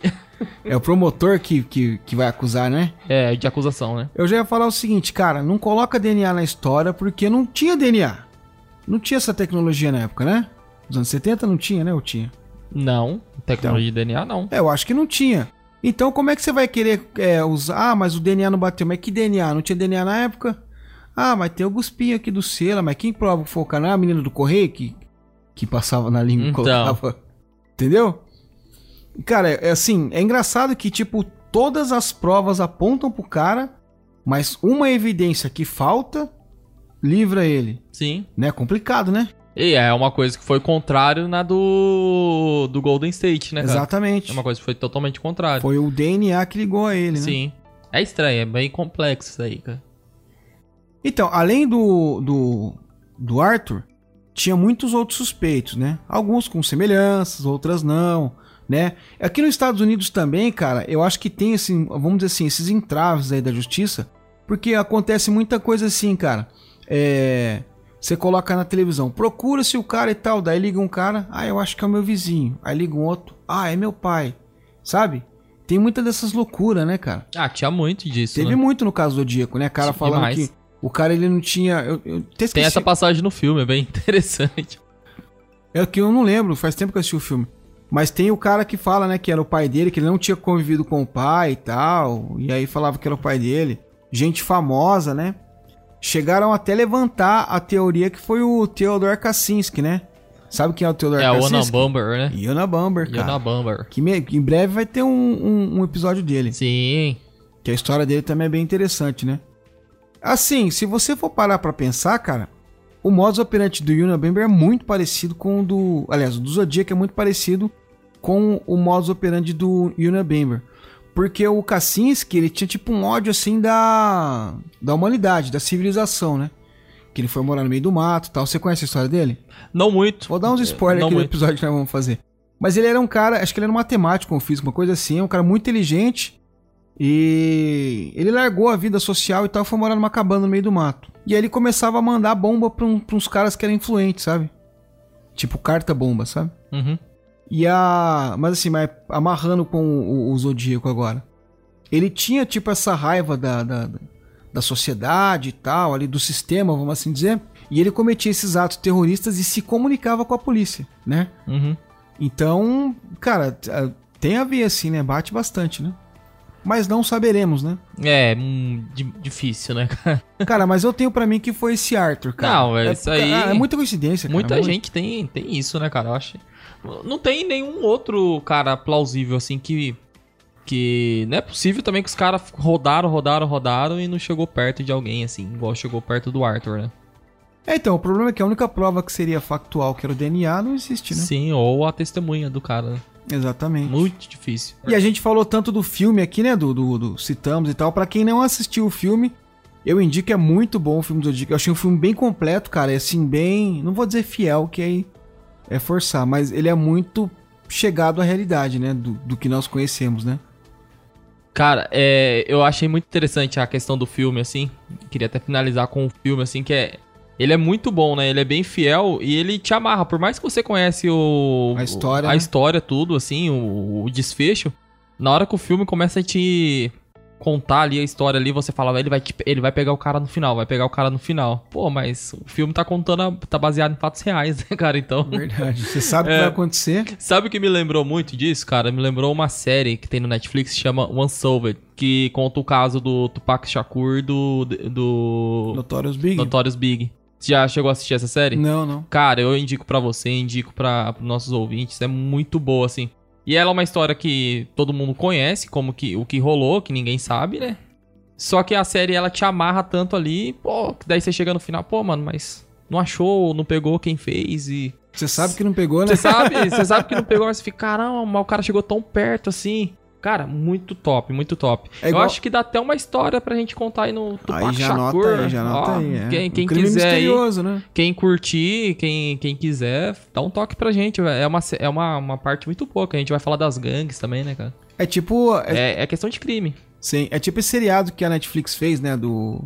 Speaker 1: é o promotor que, que, que vai acusar, né?
Speaker 2: É, de acusação, né?
Speaker 1: Eu já ia falar o seguinte, cara, não coloca DNA na história porque não tinha DNA. Não tinha essa tecnologia na época, né? Nos anos 70 não tinha, né? Ou tinha?
Speaker 2: Não, tecnologia então, de DNA não.
Speaker 1: É, eu acho que não tinha. Então como é que você vai querer é, usar? Ah, mas o DNA não bateu. Mas que DNA? Não tinha DNA na época? Ah, mas tem o guspinho aqui do selo. Mas quem prova que foi o canal? A menina do correio que que passava na língua e então. colocava. Entendeu? Cara, é assim, é engraçado que, tipo, todas as provas apontam pro cara, mas uma evidência que falta livra ele.
Speaker 2: Sim.
Speaker 1: Né? Complicado, né?
Speaker 2: E é uma coisa que foi contrário na do, do Golden State, né,
Speaker 1: cara? Exatamente.
Speaker 2: É uma coisa que foi totalmente contrária.
Speaker 1: Foi o DNA que ligou a ele, né?
Speaker 2: Sim. É estranho, é bem complexo isso aí, cara.
Speaker 1: Então, além do, do, do Arthur, tinha muitos outros suspeitos, né? Alguns com semelhanças, outras não, né? Aqui nos Estados Unidos também, cara, eu acho que tem assim, vamos dizer assim, esses entraves aí da justiça, porque acontece muita coisa assim, cara. É, você coloca na televisão, procura-se o cara e tal, daí liga um cara, ah, eu acho que é o meu vizinho. Aí liga um outro, ah, é meu pai. Sabe? Tem muita dessas loucuras, né, cara?
Speaker 2: Ah, tinha muito disso.
Speaker 1: Teve
Speaker 2: né?
Speaker 1: muito no caso do Diego, né? Cara falando demais. que o cara, ele não tinha. Eu, eu
Speaker 2: Tem essa passagem no filme, é bem interessante.
Speaker 1: É que eu não lembro, faz tempo que eu assisti o filme. Mas tem o cara que fala, né, que era o pai dele, que ele não tinha convivido com o pai e tal. E aí falava que era o pai dele. Gente famosa, né? Chegaram até levantar a teoria que foi o Theodore Kaczynski, né? Sabe quem é o Theodore
Speaker 2: é,
Speaker 1: Kaczynski?
Speaker 2: É o Ona Bumber, né?
Speaker 1: Iona Bumber, cara.
Speaker 2: Iona Bumber.
Speaker 1: Que, me, que, em breve vai ter um, um, um episódio dele.
Speaker 2: Sim.
Speaker 1: Que a história dele também é bem interessante, né? Assim, se você for parar para pensar, cara, o modus operandi do Unabomber é muito parecido com o do. Aliás, o do Zodiac é muito parecido com o modus operandi do Unabomber. Porque o Kaczynski, ele tinha tipo um ódio assim da, da humanidade, da civilização, né? Que ele foi morar no meio do mato e tal. Você conhece a história dele?
Speaker 2: Não muito.
Speaker 1: Vou dar uns spoilers
Speaker 2: Não
Speaker 1: aqui
Speaker 2: muito.
Speaker 1: episódio que nós vamos fazer. Mas ele era um cara, acho que ele era um matemático ou físico, uma coisa assim, um cara muito inteligente. E ele largou a vida social e tal, foi morar numa cabana no meio do mato. E aí ele começava a mandar bomba pra, um- pra uns caras que eram influentes, sabe? Tipo carta bomba, sabe?
Speaker 2: Uhum.
Speaker 1: E a. Mas assim, mas amarrando com o, o Zodíaco agora. Ele tinha, tipo, essa raiva da, da, da sociedade e tal, ali do sistema, vamos assim dizer. E ele cometia esses atos terroristas e se comunicava com a polícia, né?
Speaker 2: Uhum.
Speaker 1: Então, cara, tem a ver assim, né? Bate bastante, né? Mas não saberemos, né?
Speaker 2: É, hum, di- difícil, né, cara?
Speaker 1: Cara, mas eu tenho pra mim que foi esse Arthur, cara.
Speaker 2: Não, é isso aí-
Speaker 1: É muita coincidência, cara.
Speaker 2: Muita
Speaker 1: muito.
Speaker 2: gente tem, tem isso, né, cara? Eu acho. Não tem nenhum outro cara plausível, assim, que. Que não é possível também que os caras rodaram, rodaram, rodaram e não chegou perto de alguém, assim, igual chegou perto do Arthur, né?
Speaker 1: É, então, o problema é que a única prova que seria factual, que era o DNA, não existe, né?
Speaker 2: Sim, ou a testemunha do cara, né?
Speaker 1: Exatamente.
Speaker 2: Muito difícil.
Speaker 1: E a gente falou tanto do filme aqui, né? Do, do, do citamos e tal. Pra quem não assistiu o filme, eu indico, é muito bom o filme do Zodíaco. Eu achei um filme bem completo, cara. É assim, bem. Não vou dizer fiel, que aí é forçar, mas ele é muito chegado à realidade, né? Do, do que nós conhecemos, né?
Speaker 2: Cara, é, eu achei muito interessante a questão do filme, assim. Queria até finalizar com o filme, assim, que é. Ele é muito bom, né? Ele é bem fiel e ele te amarra. Por mais que você conhece o.
Speaker 1: A história,
Speaker 2: A
Speaker 1: né?
Speaker 2: história, tudo, assim, o, o desfecho. Na hora que o filme começa a te contar ali a história ali, você fala, ele vai, te- ele vai pegar o cara no final, vai pegar o cara no final. Pô, mas o filme tá contando, a- tá baseado em fatos reais, né, cara? Então.
Speaker 1: Verdade. Você sabe o que
Speaker 2: É.
Speaker 1: vai acontecer.
Speaker 2: Sabe o que me lembrou muito disso, cara? Me lembrou uma série que tem no Netflix que chama Unsolved, que conta o caso do Tupac Shakur e do, do
Speaker 1: Notorious Big.
Speaker 2: Notorious Big. Você já chegou a assistir essa série?
Speaker 1: Não, não.
Speaker 2: Cara, eu indico pra você, indico pra pros nossos ouvintes, é muito boa, assim. E ela é uma história que todo mundo conhece, como que o que rolou, que ninguém sabe, né? Só que a série, ela te amarra tanto ali, pô, que daí você chega no final, pô, mano, mas não achou, não pegou quem fez e...
Speaker 1: Você sabe que não pegou, né?
Speaker 2: Você sabe, você sabe que não pegou, mas você fica, caramba, mas o cara chegou tão perto assim. Cara, muito top, muito top.
Speaker 1: É igual-
Speaker 2: Eu acho que dá até uma história pra gente contar aí no Tupac
Speaker 1: Aí já
Speaker 2: Shakur.
Speaker 1: anota aí, já anota
Speaker 2: Ó,
Speaker 1: aí. É.
Speaker 2: Quem,
Speaker 1: Um
Speaker 2: quem
Speaker 1: crime
Speaker 2: quiser aí,
Speaker 1: misterioso, né?
Speaker 2: quem curtir, quem, quem quiser, dá um toque pra gente. velho. É uma, é uma, uma parte muito que a gente vai falar das gangues também, né, cara?
Speaker 1: É tipo. É,
Speaker 2: É, é questão de crime.
Speaker 1: sim, é tipo esse seriado que a Netflix fez, né? Do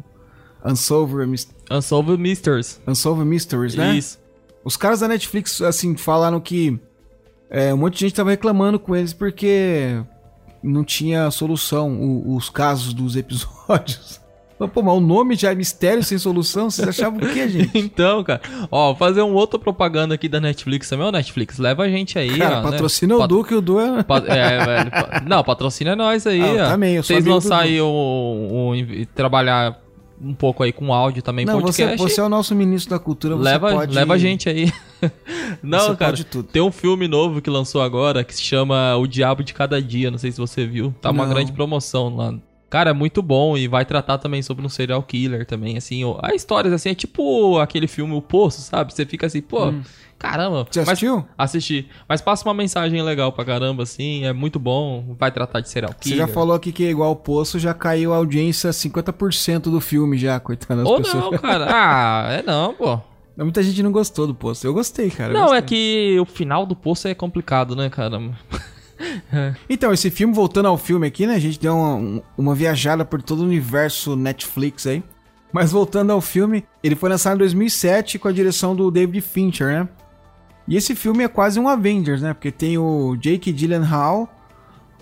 Speaker 1: Unsolved,
Speaker 2: Unsolved Mysteries.
Speaker 1: Unsolved Mysteries, né?
Speaker 2: Isso.
Speaker 1: Os caras da Netflix, assim, falaram que é, um monte de gente tava reclamando com eles porque não tinha solução o- os casos dos episódios. Mas, Pô, mas o nome já é mistério sem solução? Vocês achavam o quê, gente?
Speaker 2: Então, cara, ó, vou fazer um outro propaganda aqui da Netflix também. Ô, Netflix, leva a gente aí,
Speaker 1: Cara,
Speaker 2: ó. né?
Speaker 1: patrocina o
Speaker 2: Pat-
Speaker 1: Duque o Du é...
Speaker 2: É, velho. pa- Não, patrocina nós aí,
Speaker 1: Ah,
Speaker 2: ó.
Speaker 1: também, eu
Speaker 2: Vocês lançar aí o, o- e trabalhar um pouco aí com áudio também,
Speaker 1: Não, você,
Speaker 2: podcast.
Speaker 1: você é o nosso ministro da cultura, você
Speaker 2: leva,
Speaker 1: pode...
Speaker 2: leva a gente aí. Não,
Speaker 1: Você
Speaker 2: cara. Tem um filme novo que lançou agora que se chama O Diabo de Cada Dia. Não sei se você viu. Tá uma
Speaker 1: Não.
Speaker 2: grande promoção lá. Cara, é muito bom e vai tratar também sobre um serial killer também, assim. A histórias assim, é tipo aquele filme O Poço, sabe? Você fica assim, pô, caramba.
Speaker 1: Você
Speaker 2: Mas-
Speaker 1: assistiu?
Speaker 2: Assisti. Mas passa uma mensagem legal pra caramba, assim. É muito bom. Vai tratar de serial
Speaker 1: Você
Speaker 2: killer.
Speaker 1: já falou aqui que é igual o Poço, já caiu a audiência 50% do filme já, coitado das
Speaker 2: Ou
Speaker 1: pessoas.
Speaker 2: não, cara. Ah, é não, pô.
Speaker 1: Muita gente não gostou do Poço. Eu gostei, cara.
Speaker 2: Não, é
Speaker 1: gostei.
Speaker 2: que o final do poço é complicado, né, cara?
Speaker 1: Então, esse filme, voltando ao filme aqui, né? A gente deu uma, um- uma viajada por todo o universo Netflix aí. Mas voltando ao filme, ele foi lançado em 2007 com a direção do David Fincher, né? E esse filme é quase um Avengers, né? Porque tem o Jake Gyllenhaal,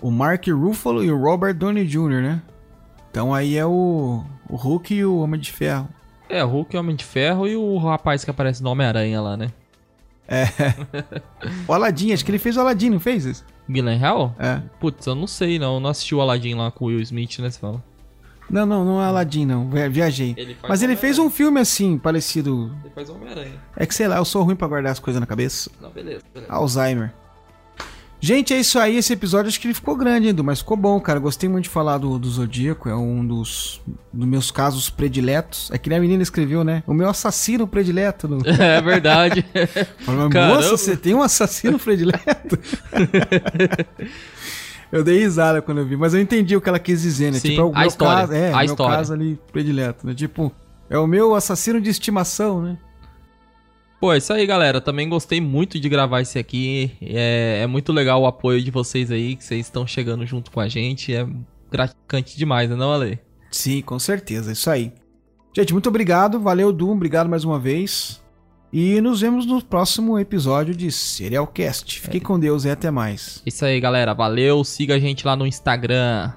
Speaker 1: o Mark Ruffalo e o Robert Downey Jr., né? Então aí é o, o Hulk e o Homem de Ferro.
Speaker 2: É, o Hulk, o Homem de Ferro e o rapaz que aparece no Homem-Aranha lá, né?
Speaker 1: O Aladdin, acho que ele fez o Aladdin, não fez isso?
Speaker 2: Gyllenhaal?
Speaker 1: É.
Speaker 2: Putz, eu não sei, não. Eu não assisti o Aladdin lá com o Will Smith, né? Você fala.
Speaker 1: Não, não, não é Aladdin, não. Vi- Viajei.
Speaker 2: Ele
Speaker 1: Mas ele fez um filme assim, parecido.
Speaker 2: Ele faz Homem-Aranha.
Speaker 1: É que sei lá, eu sou ruim pra guardar as coisas na cabeça.
Speaker 2: Não, beleza, beleza.
Speaker 1: Alzheimer. Gente, é isso aí. Esse episódio acho que ele ficou grande, Edu, mas ficou bom, cara. Gostei muito de falar do, do Zodíaco. É um dos, dos meus casos prediletos. É que nem a menina escreveu, né? O meu assassino predileto. No...
Speaker 2: É verdade.
Speaker 1: Falei. Moça, você tem um assassino predileto? eu dei risada quando eu vi, mas eu entendi o que ela quis dizer, né?
Speaker 2: Sim,
Speaker 1: tipo, é o
Speaker 2: a
Speaker 1: meu
Speaker 2: história,
Speaker 1: Caso, é,
Speaker 2: a
Speaker 1: meu
Speaker 2: história.
Speaker 1: caso ali predileto, né? Tipo, É o meu assassino de estimação, né?
Speaker 2: Pô, é isso aí, galera. Também gostei muito de gravar esse aqui. É, é muito legal o apoio de vocês aí, que vocês estão chegando junto com a gente. É gratificante demais, né, não, Ale?
Speaker 1: Sim, com certeza. Isso aí. Gente, muito obrigado. Valeu, Doom. Obrigado mais uma vez. E nos vemos no próximo episódio de Serialcast. Fique é. com Deus e até mais.
Speaker 2: Isso aí, galera. Valeu. Siga a gente lá no Instagram.